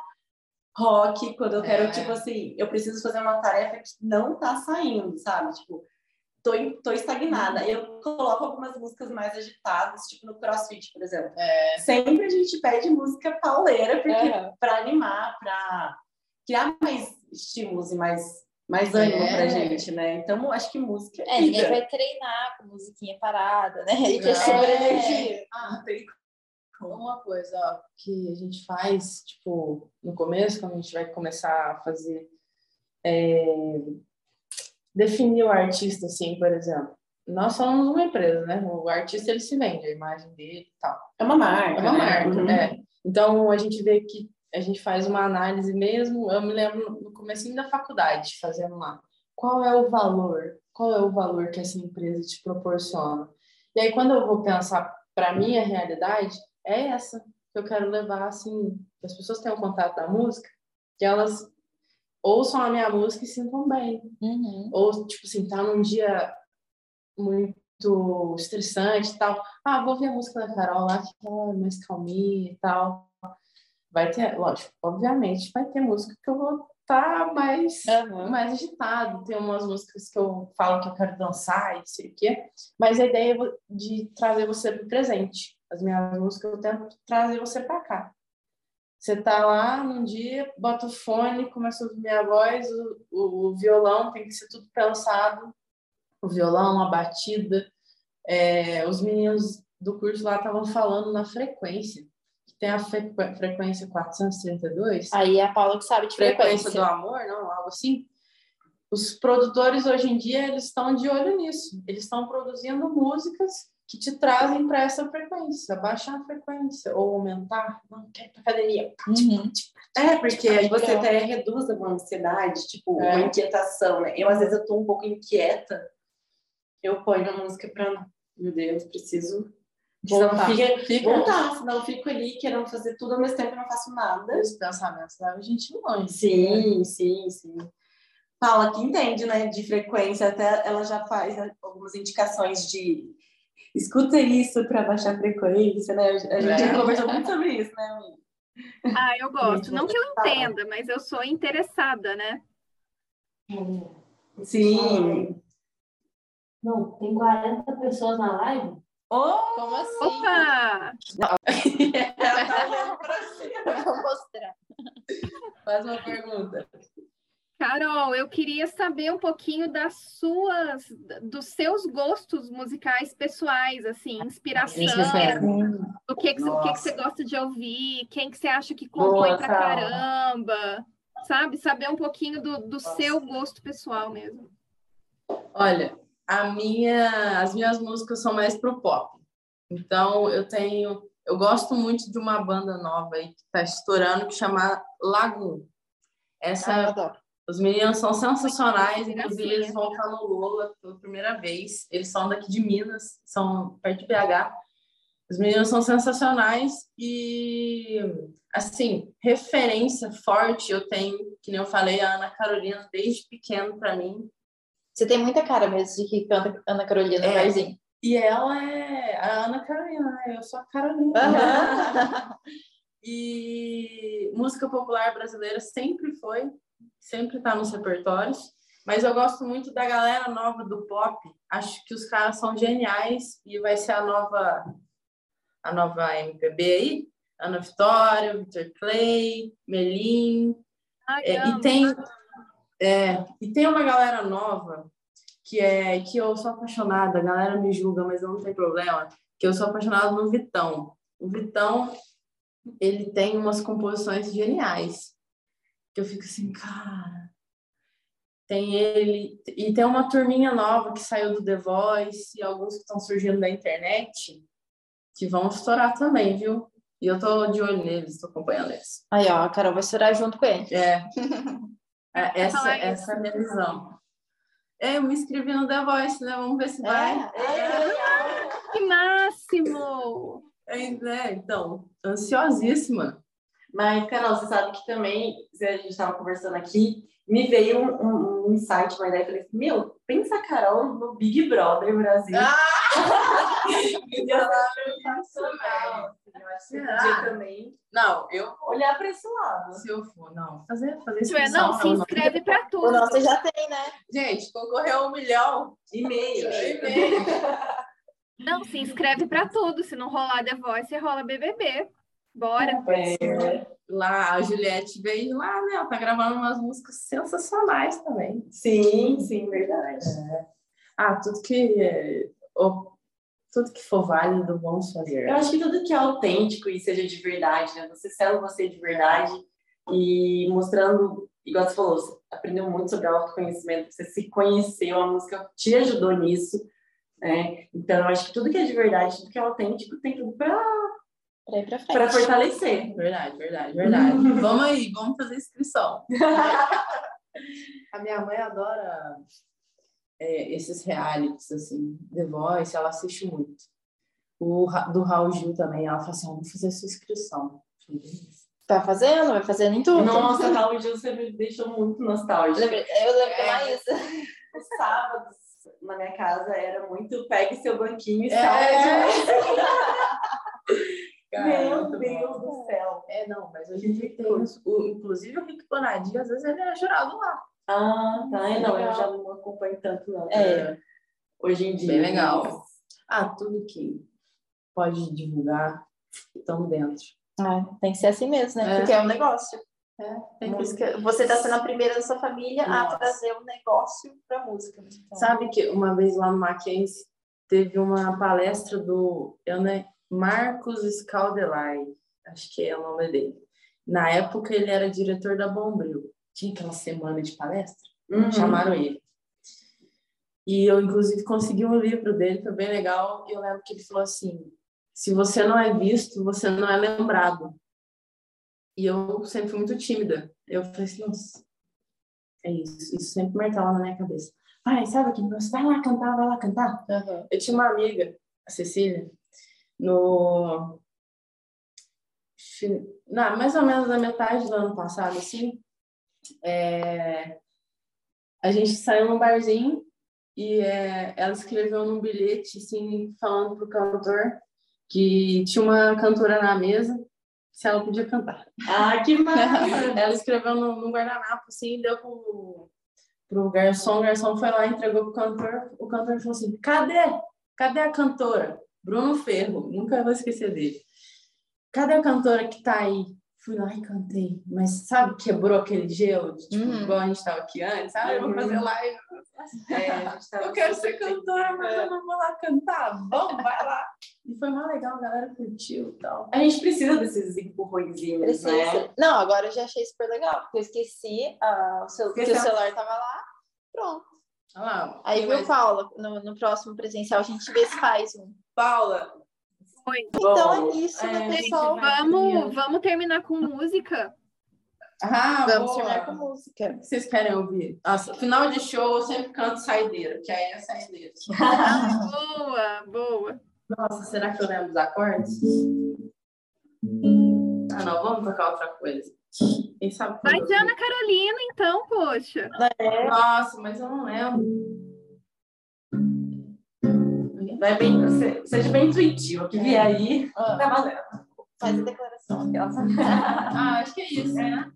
Rock, quando eu quero, é. tipo assim, eu preciso fazer uma tarefa que não tá saindo, sabe? Tipo, tô, tô estagnada. Eu coloco algumas músicas mais agitadas, tipo no CrossFit, por exemplo. É. Sempre a gente pede música pauleira, porque é. para animar, para criar mais estímulos e mais mais ânimo é. pra gente, né? Então, acho que música é. É, ninguém vai treinar com musiquinha parada, né? E que é sobre energia. Ah, tem uma coisa ó, que a gente faz, tipo, no começo, quando a gente vai começar a fazer. É, definir o artista, assim, por exemplo. Nós somos uma empresa, né? O artista ele se vende, a imagem dele e tal. É uma marca. É uma né? marca, uhum. é. Então a gente vê que a gente faz uma análise mesmo. Eu me lembro no começo da faculdade, fazendo lá. Qual é o valor? Qual é o valor que essa empresa te proporciona? E aí, quando eu vou pensar para minha realidade, é essa que eu quero levar, assim, que as pessoas tenham contato da música, que elas ouçam a minha música e sintam bem. Uhum. Ou, tipo assim, tá num dia muito estressante e tal. Ah, vou ouvir a música da Carol lá, que é mais calminha e tal. Vai ter, lógico, obviamente, vai ter música que eu vou estar tá mais, uhum. mais agitado. Tem umas músicas que eu falo que eu quero dançar e sei o quê. Mas a ideia é de trazer você para o presente. As minhas músicas eu tento trazer você para cá. Você tá lá num dia, bota o fone, começa a ouvir minha voz, o, o, o violão tem que ser tudo pensado, o violão, a batida. É, os meninos do curso lá estavam falando na frequência, que tem a fre frequência 432. Aí é a Paula que sabe de frequência. Frequência do amor, não? Algo assim. Os produtores hoje em dia, eles estão de olho nisso. Eles estão produzindo músicas que te trazem para essa frequência, baixar a frequência ou aumentar, não quer ir para academia. Uhum. É, porque aí você até reduz uma ansiedade, tipo, é. uma inquietação, né? Eu, às vezes, eu tô um pouco inquieta, eu ponho a música para, meu Deus, preciso voltar. Fica, fica, voltar, senão eu fico ali querendo fazer tudo ao mesmo tempo e não faço nada. Os pensamentos levam a gente longe. Sim, né? sim, sim. Paula que entende, né, de frequência, até ela já faz né, algumas indicações de escuta isso para baixar a frequência, né? A gente é. conversou muito sobre isso, né, amiga? Ah, eu gosto. Não que eu entenda, mas eu sou interessada, né? Sim. Não, tem 40 pessoas na live? Oh, Como assim? Opa! Ela tá olhando pra cima. Vou mostrar. Faz uma pergunta. Carol, eu queria saber um pouquinho das suas, dos seus gostos musicais pessoais, assim, inspiração, o que que, o que, que você gosta de ouvir, quem que você acha que compõe pra caramba, sabe? Saber um pouquinho do, do seu gosto pessoal mesmo. Olha, a minha, as minhas músicas são mais pro pop. Então, eu tenho, eu gosto muito de uma banda nova aí que tá estourando que chama Lagoon. Essa ah, os meninos são sensacionais, inclusive eles vão estar no Lola pela primeira vez. Eles são daqui de Minas, são perto de BH. Os meninos são sensacionais e, assim, referência forte eu tenho, que nem eu falei, a Ana Carolina desde pequeno para mim. Você tem muita cara mesmo de que canta Ana Carolina é, Barzinho. E ela é a Ana Carolina, né? Eu sou a Carolina. Uhum. e música popular brasileira sempre foi sempre está nos repertórios. Mas eu gosto muito da galera nova do pop. Acho que os caras são geniais e vai ser a nova a nova MPB aí. Ana Vitória, Victor Clay, Melim. Ai, é, e tem é, e tem uma galera nova que é que eu sou apaixonada. A galera me julga, mas não tem problema. Que eu sou apaixonada no Vitão. O Vitão ele tem umas composições geniais que eu fico assim, cara. Tem ele, e tem uma turminha nova que saiu do The Voice, e alguns que estão surgindo da internet, que vão estourar também, viu? E eu tô de olho neles, tô acompanhando eles. Aí, ó, a Carol vai estourar junto com ele. É. é essa, essa é a minha visão. É, eu me inscrevi no The Voice, né? Vamos ver se vai. É. É. Que máximo! É, é, então, ansiosíssima. Mas, Carol, você sabe que também, a gente estava conversando aqui, me veio um, um, um insight, uma ideia. Eu falei assim, meu, pensa a Carol no Big Brother Brasil. Ah! sensacional. Eu acho que podia também Não, eu olhar para esse lado. se eu for, não, fazer, fazer inscrição. não, se inscreve para O tudo. nosso já tem, né? Gente, concorreu um milhão. E meio. E meio. Não, se inscreve para tudo. Se não rolar The Voice, rola BBB. Bora. É. Lá, a Juliette veio lá, né? Ela tá gravando umas músicas sensacionais também. Sim, sim, verdade. Ah, tudo que é, tudo que for válido, vamos fazer. Eu acho que tudo que é autêntico e seja de verdade, né? Você sendo você de verdade e mostrando, igual você falou, você aprendeu muito sobre autoconhecimento, você se conheceu, a música te ajudou nisso, né? Então, eu acho que tudo que é de verdade, tudo que é autêntico, tem tudo pra, Pra ir pra frente. pra fortalecer. Verdade, verdade, verdade. vamos aí, vamos fazer inscrição. A minha mãe adora é, esses realities, assim, The Voice, ela assiste muito. O do Raul Gil também, ela fala assim, "Ah, vou fazer sua inscrição. Tá fazendo? Vai fazendo em tudo. Nossa, Raul Gil, você me deixou muito nostálgica. Lembra- Eu lembro da É. Maísa. Os sábados na minha casa era muito pegue seu banquinho e É. Meu Deus do céu. É, não, mas hoje em dia tem, os- o, inclusive o Rick Bonadinho, às vezes ele é jurado lá. Ah, tá. É, não, eu já não acompanho tanto, não. É. Hoje em dia. Bem legal. Ah, tudo que pode divulgar, estamos dentro. Ah, tem que ser assim mesmo, né? É. Porque é um negócio. Tem que- Música, você tá sendo a primeira da sua família Nossa. a trazer um negócio pra música. Então, Sabe que uma vez lá no Mackenzie teve uma palestra do eu, né, Marcos Scaldelai, acho que é o nome dele. Na época ele era diretor da Bombril. Tinha aquela semana de palestra, Uhum. chamaram ele. E eu, inclusive, consegui um livro dele, foi bem legal. E eu lembro que ele falou assim: se você não é visto, você não é lembrado. E eu sempre fui muito tímida. Eu falei assim: nossa, é isso. Isso sempre martela na minha cabeça. Pai, sabe aquele negócio? Vai lá cantar, vai lá cantar. aham. Eu tinha uma amiga, a Cecília, no. Na, mais ou menos na metade do ano passado, assim. é, A gente saiu num barzinho e é, ela escreveu num bilhete, assim, falando pro cantor que tinha uma cantora na mesa, se ela podia cantar. Ah, que massa! Ela escreveu no, no guardanapo, assim, deu pro, pro garçom, o garçom foi lá, entregou pro cantor, o cantor falou assim, cadê? Cadê a cantora? Bruno Ferro, nunca vou esquecer dele. Cadê a cantora que tá aí? Fui lá e cantei, mas sabe, quebrou aquele gelo, de, tipo, Uhum. igual a gente tava aqui antes, sabe? Eu vou fazer live. É, a gente tava Eu quero ser cantora, mas eu não vou lá cantar. Vamos, vai lá. E foi mó legal, a galera curtiu e tal. A gente precisa desses empurrõezinhos, Precisa. né? Não, agora eu já achei super legal, porque eu esqueci ah, o seu, que o celular tava lá. Pronto. Olha lá. Aí, viu, mais? Paula? No, no próximo presencial a gente vê se faz um. Paula, Oi. Então é isso, é, né, gente, pessoal? Vamos, vamos terminar com música? Ah, Vamos boa. terminar com música. O que vocês querem ouvir? Nossa, final de show eu sempre canto saideira, que aí é saideira. Boa, boa. Nossa, será que eu lembro dos acordes? Ah, não, vamos tocar outra coisa. Quem sabe quando Vai ser vi? Ana Carolina, então, poxa. Nossa, mas eu não lembro. Vai bem, se- seja bem intuitivo. O que vier aí, Ah, tá valendo. faz a declaração. aquela. Ah, acho que é isso, né?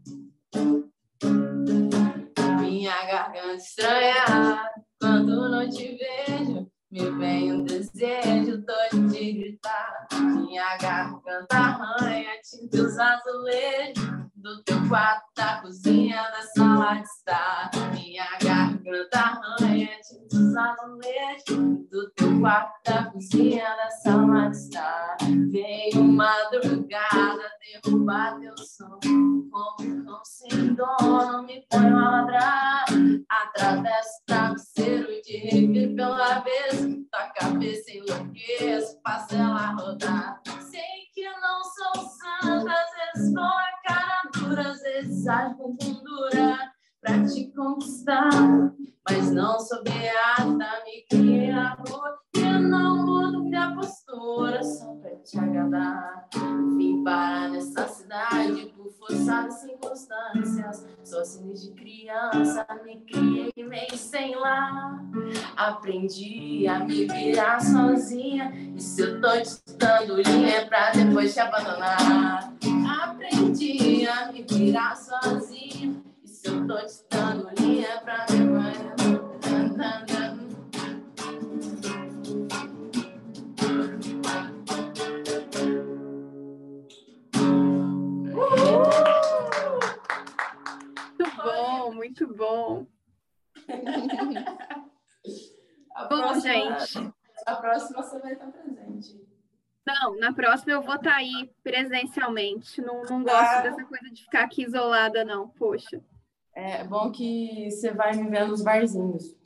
Minha garganta estranha quando não te vejo. Me vem um desejo doido de gritar. Minha garganta arranha, tinta os azulejos do teu quarto, da cozinha, da sala de estar. Minha garganta arranha, tinta os azulejos do teu quarto, da cozinha, da sala de estar. Veio madrugada derrubar teu som. Como um cão sem dono, me põe a ladrar. Atravesso o travesseiro de revir pela vez. Tua cabeça enlouqueço, ela rodar. Sei que não sou santa, às vezes com a cara dura, às vezes ajo com fundura pra te conquistar. Mas não sou beata, me rua e eu não mudo minha postura só pra te agradar. Vim parar nessa cidade por forçadas circunstâncias. Sou assim desde criança, me criei meio sem lá. Aprendi a me virar sozinha. E se eu tô te dando linha é pra depois te abandonar. Aprendi me virar sozinha. E se eu tô te na próxima eu vou estar aí presencialmente. Não, não gosto Ah. dessa coisa de ficar aqui isolada, não. Poxa. É bom que você vai me ver nos barzinhos.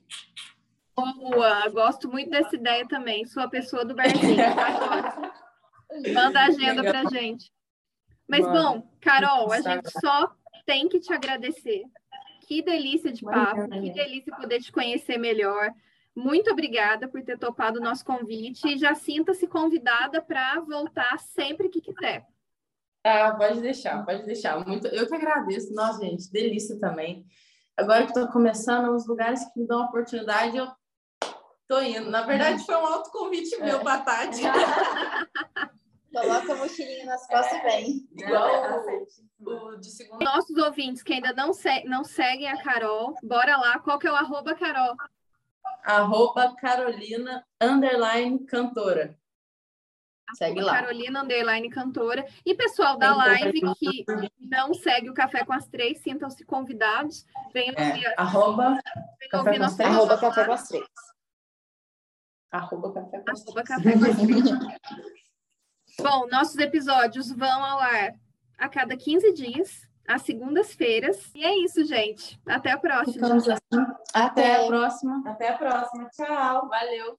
Boa, gosto muito dessa ideia também. Sou a pessoa do barzinho. adoro. Manda a agenda Legal. pra gente. Mas, bom, Carol, a Tá. gente só tem que te agradecer. Que delícia de papo, que gente. delícia poder te conhecer melhor. Muito obrigada por ter topado o nosso convite e já sinta-se convidada para voltar sempre que quiser. Ah, pode deixar, pode deixar. Muito, eu que agradeço. Nossa, gente, delícia também. Agora que estou começando, os lugares que me dão oportunidade, eu tô indo. Na verdade, foi um autoconvite meu pra Tati. Coloca a mochilinha nas costas e vem. Igual o, o de segunda. Nossos ouvintes que ainda não, se- não seguem a Carol, bora lá. Qual que é o arroba, Carol? Arroba Carolina, underline, cantora. Segue lá. Carolina Underline Cantora. E pessoal da live que não segue o Café com as Três, sintam-se convidados. Venham ouvir, É, arroba, venham Café ouvir com as Três. Arroba café com as três. arroba café com Arroba Café com as Três. Bom, nossos episódios vão ao ar a cada 15 dias, às segundas-feiras. E é isso, gente. Até a próxima. Ficamos assim. Até. Até a próxima. Até a próxima. Tchau. Valeu.